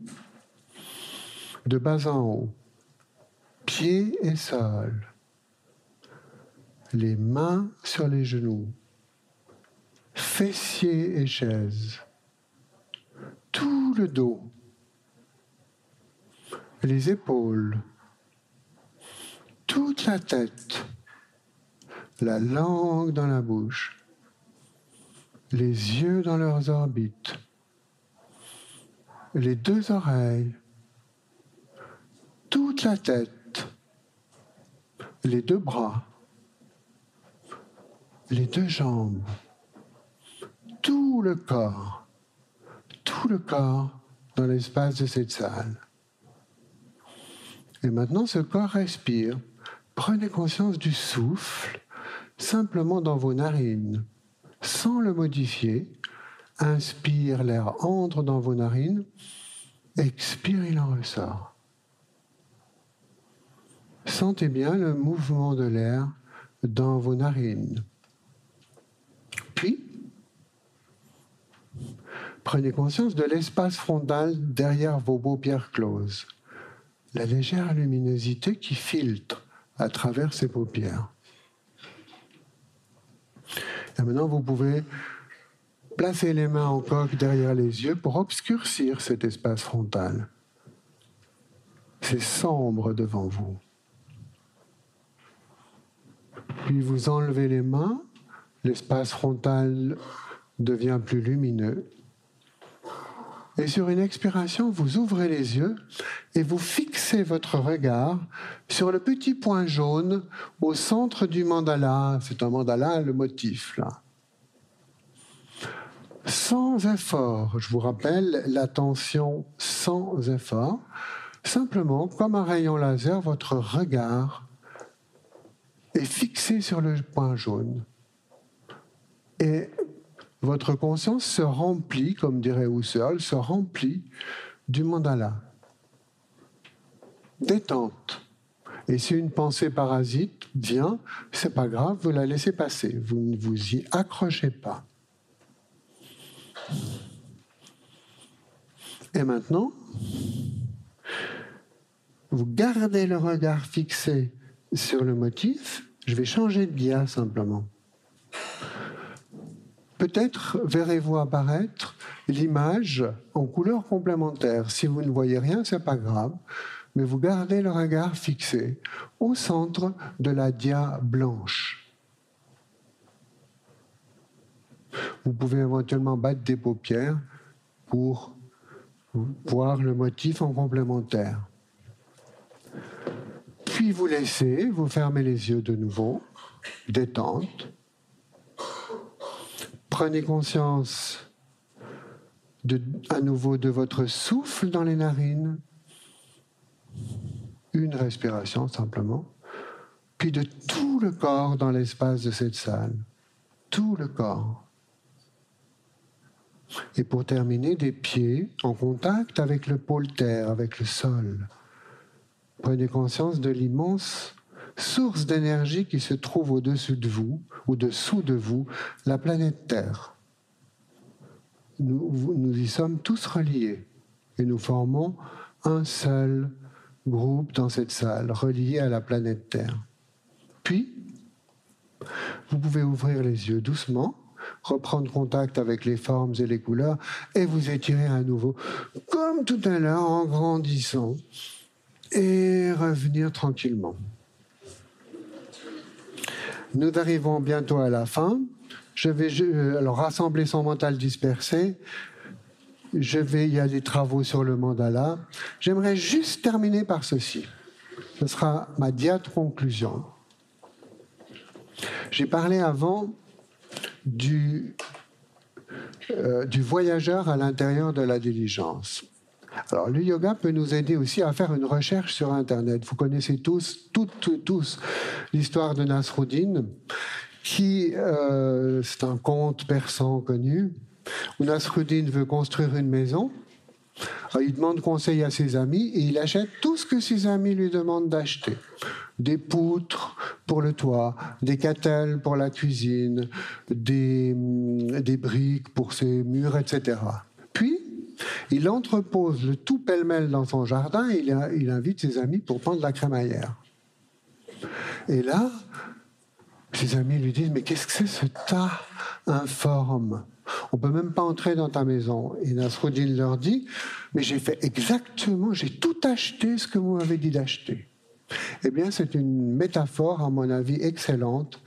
de bas en haut, pieds et sol, les mains sur les genoux, fessiers et chaises, tout le dos, les épaules, toute la tête, la langue dans la bouche, les yeux dans leurs orbites, les deux oreilles, toute la tête, les deux bras, les deux jambes, tout le corps, tout le corps dans l'espace de cette salle. Et maintenant, ce corps respire. Prenez conscience du souffle simplement dans vos narines, sans le modifier. Inspire, l'air entre dans vos narines. Expire, il en ressort. Sentez bien le mouvement de l'air dans vos narines. Prenez conscience de l'espace frontal derrière vos paupières closes, la légère luminosité qui filtre à travers ces paupières. Et maintenant, vous pouvez placer les mains en coque derrière les yeux pour obscurcir cet espace frontal. C'est sombre devant vous. Puis vous enlevez les mains, l'espace frontal devient plus lumineux. Et sur une expiration, vous ouvrez les yeux et vous fixez votre regard sur le petit point jaune au centre du mandala. C'est un mandala, le motif là. Sans effort, je vous rappelle l'attention sans effort. Simplement, comme un rayon laser, votre regard est fixé sur le point jaune. Et votre conscience se remplit, comme dirait Husserl, se remplit du mandala. Détente. Et si une pensée parasite vient, c'est pas grave, vous la laissez passer. Vous ne vous y accrochez pas. Et maintenant, vous gardez le regard fixé sur le motif. Je vais changer de dia simplement. Peut-être verrez-vous apparaître l'image en couleur complémentaire. Si vous ne voyez rien, c'est pas grave, mais vous gardez le regard fixé au centre de la dia blanche. Vous pouvez éventuellement battre des paupières pour voir le motif en complémentaire. Puis vous laissez, vous fermez les yeux de nouveau, détente. Prenez conscience de, à nouveau de votre souffle dans les narines. Une respiration simplement. Puis de tout le corps dans l'espace de cette salle. Tout le corps. Et pour terminer, des pieds en contact avec le pôle terre, avec le sol. Prenez conscience de l'immense source d'énergie qui se trouve au-dessus de vous, au-dessous de vous, la planète Terre. Nous, y sommes tous reliés et nous formons un seul groupe dans cette salle, relié à la planète Terre. Puis, vous pouvez ouvrir les yeux doucement, reprendre contact avec les formes et les couleurs et vous étirer à nouveau, comme tout à l'heure, en grandissant et revenir tranquillement. Nous arrivons bientôt à la fin. Je vais je, alors rassembler son mental dispersé. Je vais, il y a des travaux sur le mandala. J'aimerais juste terminer par ceci. Ce sera ma diate conclusion. J'ai parlé avant euh, du voyageur à l'intérieur de la diligence. Alors, le yoga peut nous aider aussi à faire une recherche sur Internet. Vous connaissez tous, toutes, tous, l'histoire de Nasruddin, qui, euh, c'est un conte persan connu, où Nasruddin veut construire une maison. Il demande conseil à ses amis et il achète tout ce que ses amis lui demandent d'acheter. Des poutres pour le toit, des catelles pour la cuisine, des, des briques pour ses murs, etc. Puis, il entrepose le tout pêle-mêle dans son jardin et il, invite ses amis pour prendre la crémaillère. Et là, ses amis lui disent Mais qu'est-ce que c'est ce tas informe? On peut même pas entrer dans ta maison. Et Nasruddin leur dit Mais j'ai fait exactement, j'ai tout acheté ce que vous m'avez dit d'acheter. Eh bien, c'est une métaphore, à mon avis, excellente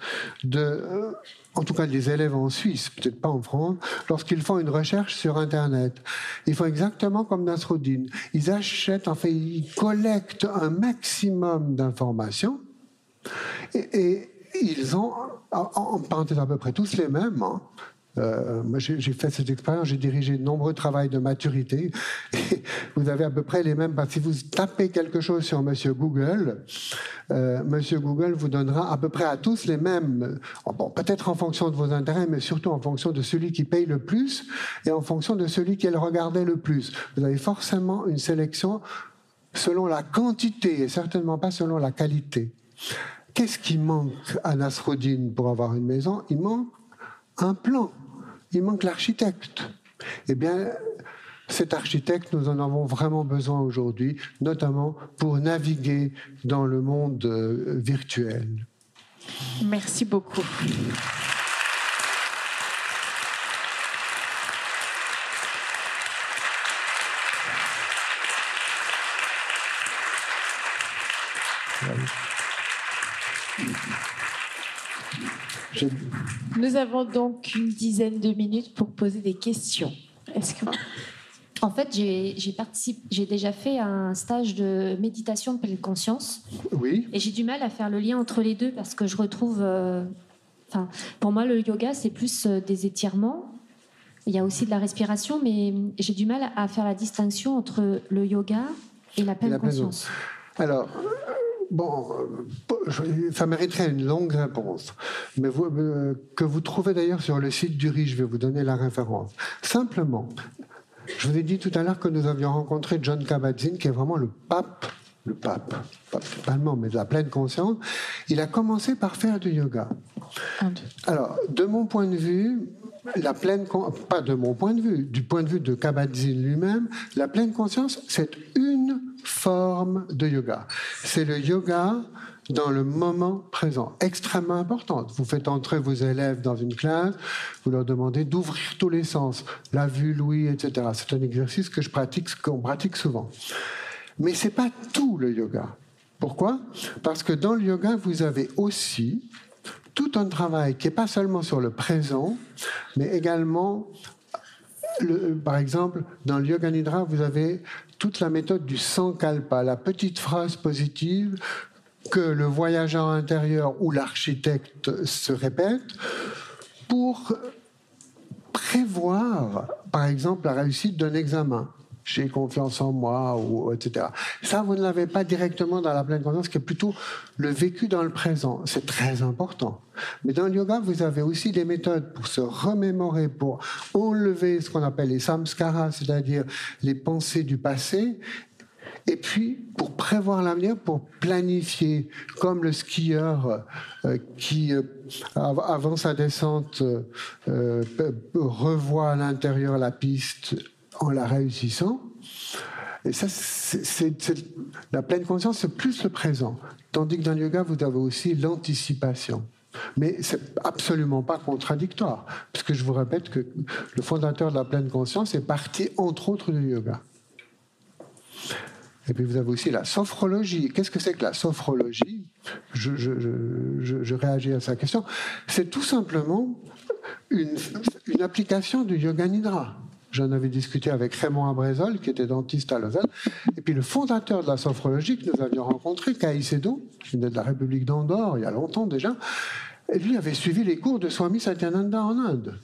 de, euh, en tout cas des élèves en Suisse, peut-être pas en France, lorsqu'ils font une recherche sur Internet. Ils font exactement comme Nasruddin. Ils achètent, en fait, ils collectent un maximum d'informations et, ils ont, en parenthèse à peu près tous les mêmes, hein, Euh, moi, j'ai fait cette expérience, j'ai dirigé de nombreux travaux de maturité. (laughs) Vous avez à peu près les mêmes. que Si vous tapez quelque chose sur Monsieur Google, euh, Monsieur Google vous donnera à peu près à tous les mêmes. euh, Bon, peut-être en fonction de vos intérêts, mais surtout en fonction de celui qui paye le plus et en fonction de celui qui le regardait le plus. Vous avez forcément une sélection selon la quantité et certainement pas selon la qualité. Qu'est-ce qui manque à Nasruddin pour avoir une maison? Il manque un plan. Il manque l'architecte. Eh bien, cet architecte, nous en avons vraiment besoin aujourd'hui, notamment pour naviguer dans le monde euh, virtuel. Merci beaucoup. Nous avons donc une dizaine de minutes pour poser des questions. Est-ce que En fait, j'ai j'ai participé- j'ai déjà fait un stage de méditation de pleine conscience Oui, et j'ai du mal à faire le lien entre les deux parce que je retrouve. euh, Enfin, pour moi, le yoga, c'est plus euh, des étirements. Il y a aussi de la respiration, mais j'ai du mal à faire la distinction entre le yoga et la pleine la pleine conscience. Alors, bon, euh, ça mériterait une longue réponse, mais vous, euh, que vous trouvez d'ailleurs sur le site du RI, je vais vous donner la référence. Simplement, je vous ai dit tout à l'heure que nous avions rencontré John Kabat-Zinn, qui est vraiment le pape, le pape, pas principalement, mais de la pleine conscience. Il a commencé par faire du yoga. Alors, de mon point de vue, la pleine pas de mon point de vue, du point de vue de Kabat-Zinn lui-même, la pleine conscience, c'est une forme de yoga. C'est le yoga dans le moment présent, extrêmement importante. Vous faites entrer vos élèves dans une classe, vous leur demandez d'ouvrir tous les sens, la vue, l'ouïe, etc. C'est un exercice que je pratique, qu'on pratique souvent. Mais c'est pas tout le yoga. Pourquoi? Parce que dans le yoga, vous avez aussi tout un travail qui n'est pas seulement sur le présent, mais également, le- par exemple, dans le Yoga Nidra, vous avez toute la méthode du sankalpa, la petite phrase positive que le voyageur intérieur ou l'architecte se répète pour prévoir, par exemple, la réussite d'un examen. J'ai confiance en moi, ou, etc. Ça, vous ne l'avez pas directement dans la pleine conscience, qui est plutôt le vécu dans le présent. C'est très important. Mais dans le yoga, vous avez aussi des méthodes pour se remémorer, pour enlever ce qu'on appelle les samskaras, c'est-à-dire les pensées du passé, et puis, pour prévoir l'avenir, pour planifier, comme le skieur euh, qui, euh, av- avant sa descente, euh, revoit à l'intérieur la piste en la réussissant. Et ça, c'est, la pleine conscience, c'est plus le présent. Tandis que dans le yoga, vous avez aussi l'anticipation. Mais c'est absolument pas contradictoire, puisque je vous répète que le fondateur de la pleine conscience est parti, entre autres, du yoga. Et puis vous avez aussi la sophrologie. Qu'est-ce que c'est que la sophrologie? Je réagis à sa question. C'est tout simplement une, une application du yoga nidra. J'en avais discuté avec Raymond Abrezol, qui était dentiste à Lausanne. Et puis le fondateur de la sophrologie que nous avions rencontré, Caicedo, qui venait de la République d'Andorre il y a longtemps déjà, et lui avait suivi les cours de Swami Satyananda en Inde.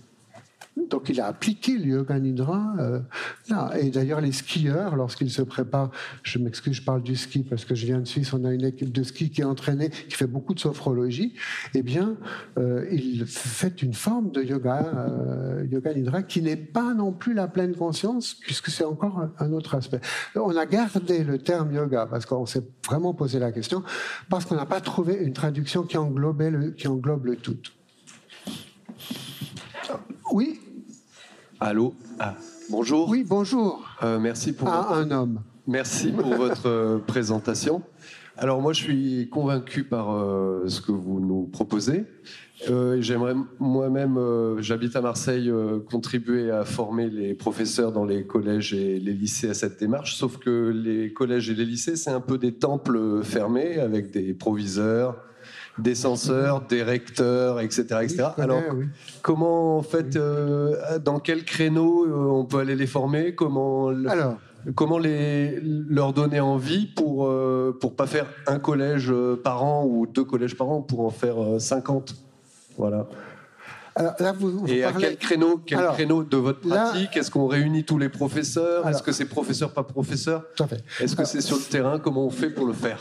Donc il a appliqué le yoga nidra euh, là. Et d'ailleurs les skieurs, lorsqu'ils se préparent, je m'excuse, je parle du ski parce que je viens de Suisse, on a une équipe de ski qui est entraînée, qui fait beaucoup de sophrologie. Eh bien, euh, il fait une forme de yoga, euh, yoga nidra, qui n'est pas non plus la pleine conscience, puisque c'est encore un, autre aspect. On a gardé le terme yoga parce qu'on s'est vraiment posé la question, parce qu'on n'a pas trouvé une traduction qui qui englobe le tout. Oui, Allô? Ah, Bonjour. oui, bonjour Euh, merci pour à votre, un homme. merci pour (laughs) votre euh, présentation. Alors moi, je suis convaincu par euh, ce que vous nous proposez. Euh, J'aimerais moi-même, j'habite à Marseille, contribuer à former les professeurs dans les collèges et les lycées à cette démarche. Sauf que les collèges et les lycées, c'est un peu des temples fermés avec des proviseurs, des censeurs, des recteurs, etc., etc. Oui, Alors, oui. comment en fait, euh, dans quel créneau euh, on peut aller les former? Comment Alors, Comment les, leur donner envie pour euh, pour pas faire un collège euh, par an ou deux collèges par an pour en faire euh, 50 Voilà. Alors, là, vous, vous Et à quel créneau, quel Alors, créneau de votre là- pratique? Est-ce qu'on réunit tous les professeurs? Est-ce que c'est professeur, pas professeur? Est-ce que c'est sur le terrain? Comment on fait pour le faire?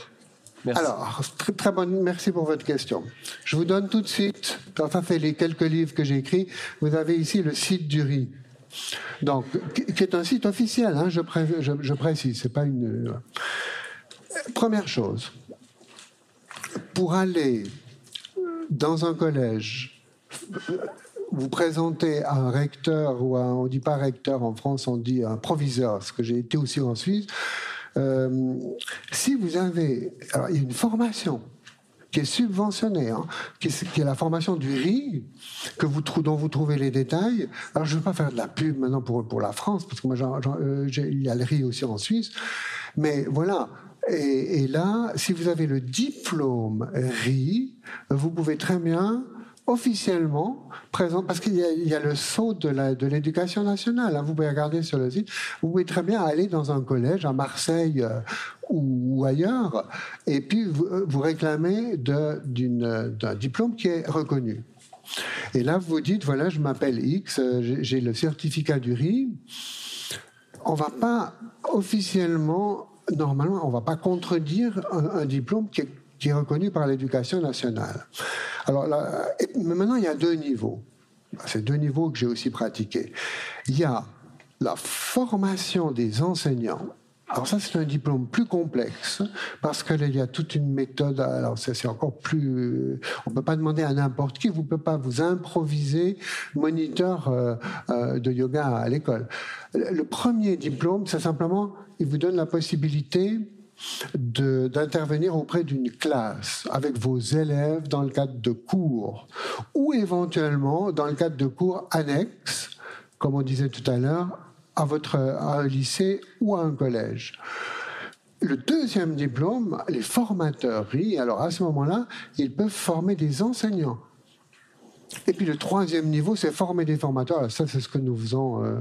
Alors, très, bonne, merci pour votre question. Je vous donne tout de suite, quand ça fait les quelques livres que j'ai écrits, vous avez ici le site du riz. Donc, qui est un site officiel, hein, je, pré- je, je précise, c'est pas une. euh, Première chose, pour aller dans un collège, vous présentez à un recteur ou à, on dit pas recteur en France, on dit un proviseur, ce que j'ai été aussi en Suisse. Euh, si vous avez, alors il y a une formation qui est subventionnée, hein, qui, est, la formation du riz, que vous, dont vous trouvez les détails. Alors je ne veux pas faire de la pub maintenant pour, pour la France, parce que moi euh, il y a le riz aussi en Suisse, mais voilà. Et, et là, si vous avez le diplôme riz, vous pouvez très bien officiellement présent parce qu'il y, a- le saut de l'éducation nationale. hein. Vous pouvez regarder sur le site. Vous pouvez très bien aller dans un collège à Marseille euh, ou, ailleurs et puis vous, euh, vous réclamez d'un diplôme qui est reconnu. Et là, vous dites voilà, je m'appelle X, euh, j'ai le certificat du riz. On va pas officiellement, normalement, on va pas contredire un, diplôme qui est reconnu par l'éducation nationale. Alors là, maintenant, il y a deux niveaux. C'est deux niveaux que j'ai aussi pratiqués. Il y a la formation des enseignants. Alors ça, c'est un diplôme plus complexe parce qu'il y a toute une méthode. Alors c'est encore plus. On peut pas demander à n'importe qui. Vous ne pouvez pas vous improviser moniteur euh, euh, de yoga à l'école. Le premier diplôme, c'est simplement, il vous donne la possibilité d'intervenir auprès d'une classe avec vos élèves dans le cadre de cours ou éventuellement dans le cadre de cours annexes, comme on disait tout à l'heure, à, votre, à un lycée ou à un collège. Le deuxième diplôme, les formateurs, alors à ce moment-là, ils peuvent former des enseignants. Et puis le troisième niveau, c'est former des formateurs. Alors ça, c'est ce que nous faisons. euh,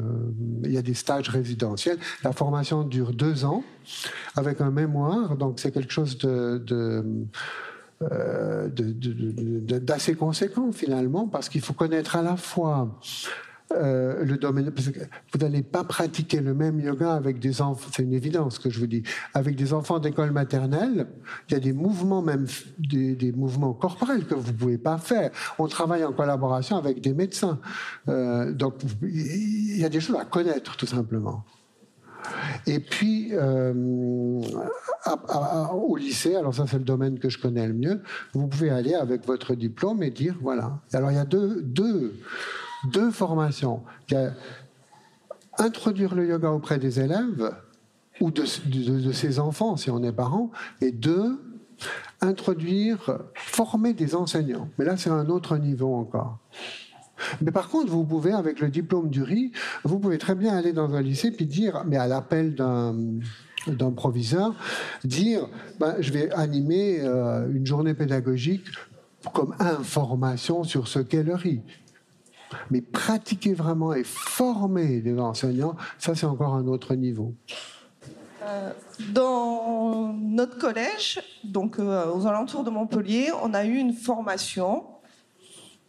il y a des stages résidentiels. La formation dure deux ans avec un mémoire. Donc c'est quelque chose euh, d'assez conséquent finalement, parce qu'il faut connaître à la fois euh, le domaine, parce que vous n'allez pas pratiquer le même yoga avec des enfants, c'est une évidence que je vous dis, avec des enfants d'école maternelle, il y a des mouvements même, des, mouvements corporels que vous ne pouvez pas faire. On travaille en collaboration avec des médecins. Euh, donc il y a des choses à connaître tout simplement. Et puis, euh, au lycée, alors ça c'est le domaine que je connais le mieux, vous pouvez aller avec votre diplôme et dire, voilà. Alors il y a deux, deux formations. Il y a introduire le yoga auprès des élèves ou de, ses enfants si on est parent, et deux, introduire, former des enseignants. Mais là c'est un autre niveau encore. Mais par contre, vous pouvez, avec le diplôme du riz, vous pouvez très bien aller dans un lycée puis dire, mais à l'appel d'un d'un proviseur, dire, ben, je vais animer euh, une journée pédagogique comme information sur ce qu'est le riz. Mais pratiquer vraiment et former des enseignants, ça c'est encore un autre niveau. Euh, Dans notre collège, donc euh, aux alentours de Montpellier, on a eu une formation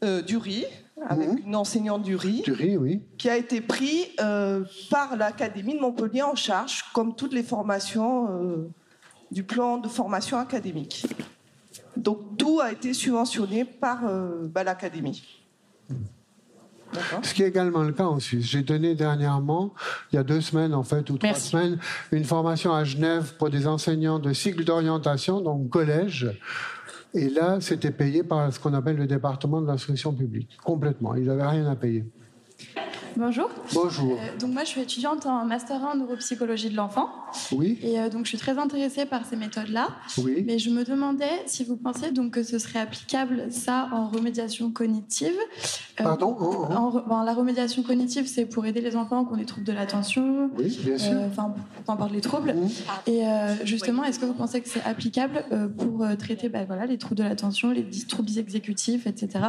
euh, du riz avec une enseignante du riz Du riz, oui. qui a été pris euh, par l'Académie de Montpellier en charge, comme toutes les formations du plan de formation académique. Donc tout a été subventionné par bah, l'Académie. D'accord Ce qui est également le cas en Suisse. J'ai donné dernièrement, il y a deux semaines en fait, ou trois semaines, une formation à Genève pour des enseignants de cycle d'orientation, donc collège. Et là, c'était payé par ce qu'on appelle le département de l'instruction publique, complètement. Ils n'avaient rien à payer. Bonjour. Bonjour. Euh, donc moi, je suis étudiante en master 1 en neuropsychologie de l'enfant. Oui. Et euh, donc, je suis très intéressée par ces méthodes-là. Oui. Mais je me demandais si vous pensez donc que ce serait applicable ça en remédiation cognitive. Euh, Pardon Oh, oh. en La remédiation cognitive, c'est pour aider les enfants qui ont des troubles de l'attention. Oui, bien sûr. Enfin, peu importe les troubles. Et euh, justement, est-ce que vous pensez que c'est applicable pour traiter ben, voilà, les troubles de l'attention, les troubles exécutifs, etc.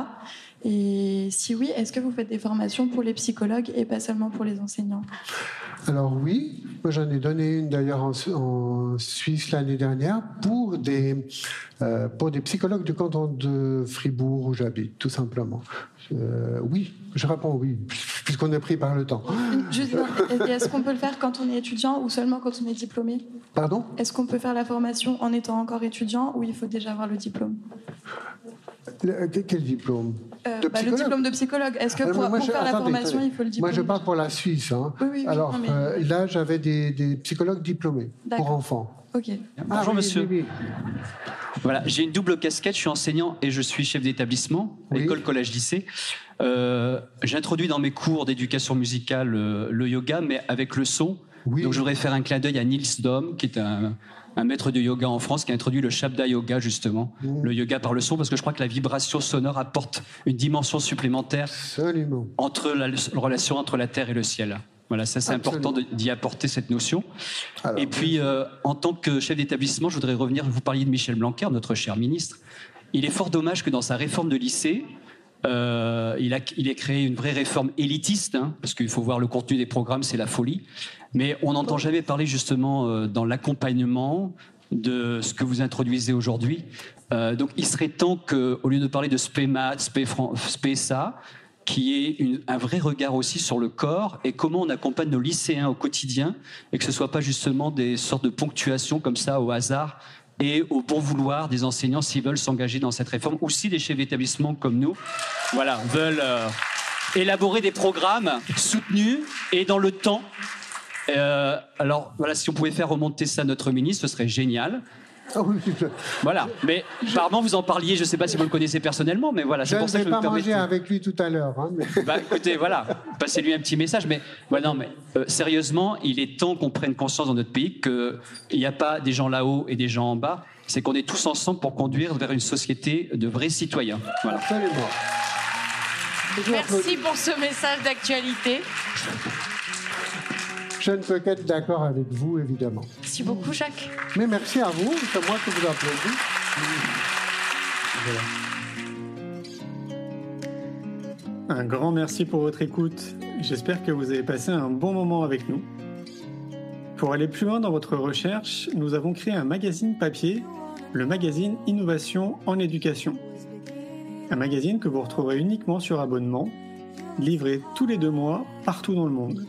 Et si oui, est-ce que vous faites des formations pour les psychologues et pas seulement pour les enseignants? Alors oui, moi j'en ai donné une d'ailleurs en, en Suisse l'année dernière pour des, euh, pour des psychologues du canton de Fribourg où j'habite, tout simplement. Euh, oui, je réponds oui, puisqu'on est pris par le temps. Juste, est-ce qu'on peut le faire quand on est étudiant ou seulement quand on est diplômé? Pardon? Est-ce qu'on peut faire la formation en étant encore étudiant ou il faut déjà avoir le diplôme? Le- quel diplôme Euh, De bah, Le diplôme de psychologue. Est-ce que Alors, pour, moi, pour je- faire la formation, attendez. il faut le diplôme Moi, je parle pour la Suisse. hein. Oui, oui, oui, Alors, non, mais- euh, là, j'avais des, des psychologues diplômés pour enfants. Ok. Bonjour oui, monsieur. oui, oui. Voilà, j'ai une double casquette, je suis enseignant et je suis chef d'établissement, l'école, collège, lycée. Euh, J'introduis dans mes cours d'éducation musicale euh, le yoga, mais avec le son. Oui. Donc je voudrais faire un clin d'œil à Niels Dom, qui est un, un maître de yoga en France, qui a introduit le Shabda Yoga, justement, Mmh. le yoga par le son, parce que je crois que la vibration sonore apporte une dimension supplémentaire Absolument. entre la, la relation entre la terre et le ciel. Voilà, ça c'est important d'y apporter cette notion. Alors, et puis, euh, en tant que chef d'établissement, je voudrais revenir, vous parliez de Michel Blanquer, notre cher ministre. Il est fort dommage que dans sa réforme de lycée, euh, il, a, il ait créé une vraie réforme élitiste, hein, parce qu'il faut voir le contenu des programmes, c'est la folie. Mais on n'entend jamais parler justement euh, dans l'accompagnement de ce que vous introduisez aujourd'hui. Euh, donc il serait temps qu'au lieu de parler de SPEMAT, SPESA, qui est une- un vrai regard aussi sur le corps et comment on accompagne nos lycéens au quotidien et que ce soit pas justement des sortes de ponctuations comme ça au hasard et au bon vouloir des enseignants s'ils veulent s'engager dans cette réforme ou si des chefs d'établissement comme nous voilà, veulent euh, élaborer des programmes soutenus et dans le temps. Euh, alors voilà, si on pouvait faire remonter ça à notre ministre, ce serait génial. Ah oui, je, Voilà, mais apparemment vous en parliez, je ne sais pas si vous le connaissez personnellement, mais voilà, je c'est ne pour ça vais que je pas me permets avec lui tout à l'heure. hein, mais- bah, écoutez, voilà, passez-lui un petit message. Mais, ouais, non, mais euh, sérieusement, il est temps qu'on prenne conscience dans notre pays qu'il n'y a pas des gens là-haut et des gens en bas. C'est qu'on est tous ensemble pour conduire vers une société de vrais citoyens. Voilà. Merci pour ce message d'actualité. Je ne peux qu'être d'accord avec vous, évidemment. Merci beaucoup, Jacques. Mais merci à vous, c'est moi qui vous applaudis. Un grand merci pour votre écoute. J'espère que vous avez passé un bon moment avec nous. Pour aller plus loin dans votre recherche, nous avons créé un magazine papier, le magazine Innovation en éducation. Un magazine que vous retrouverez uniquement sur abonnement, livré tous les deux mois partout dans le monde.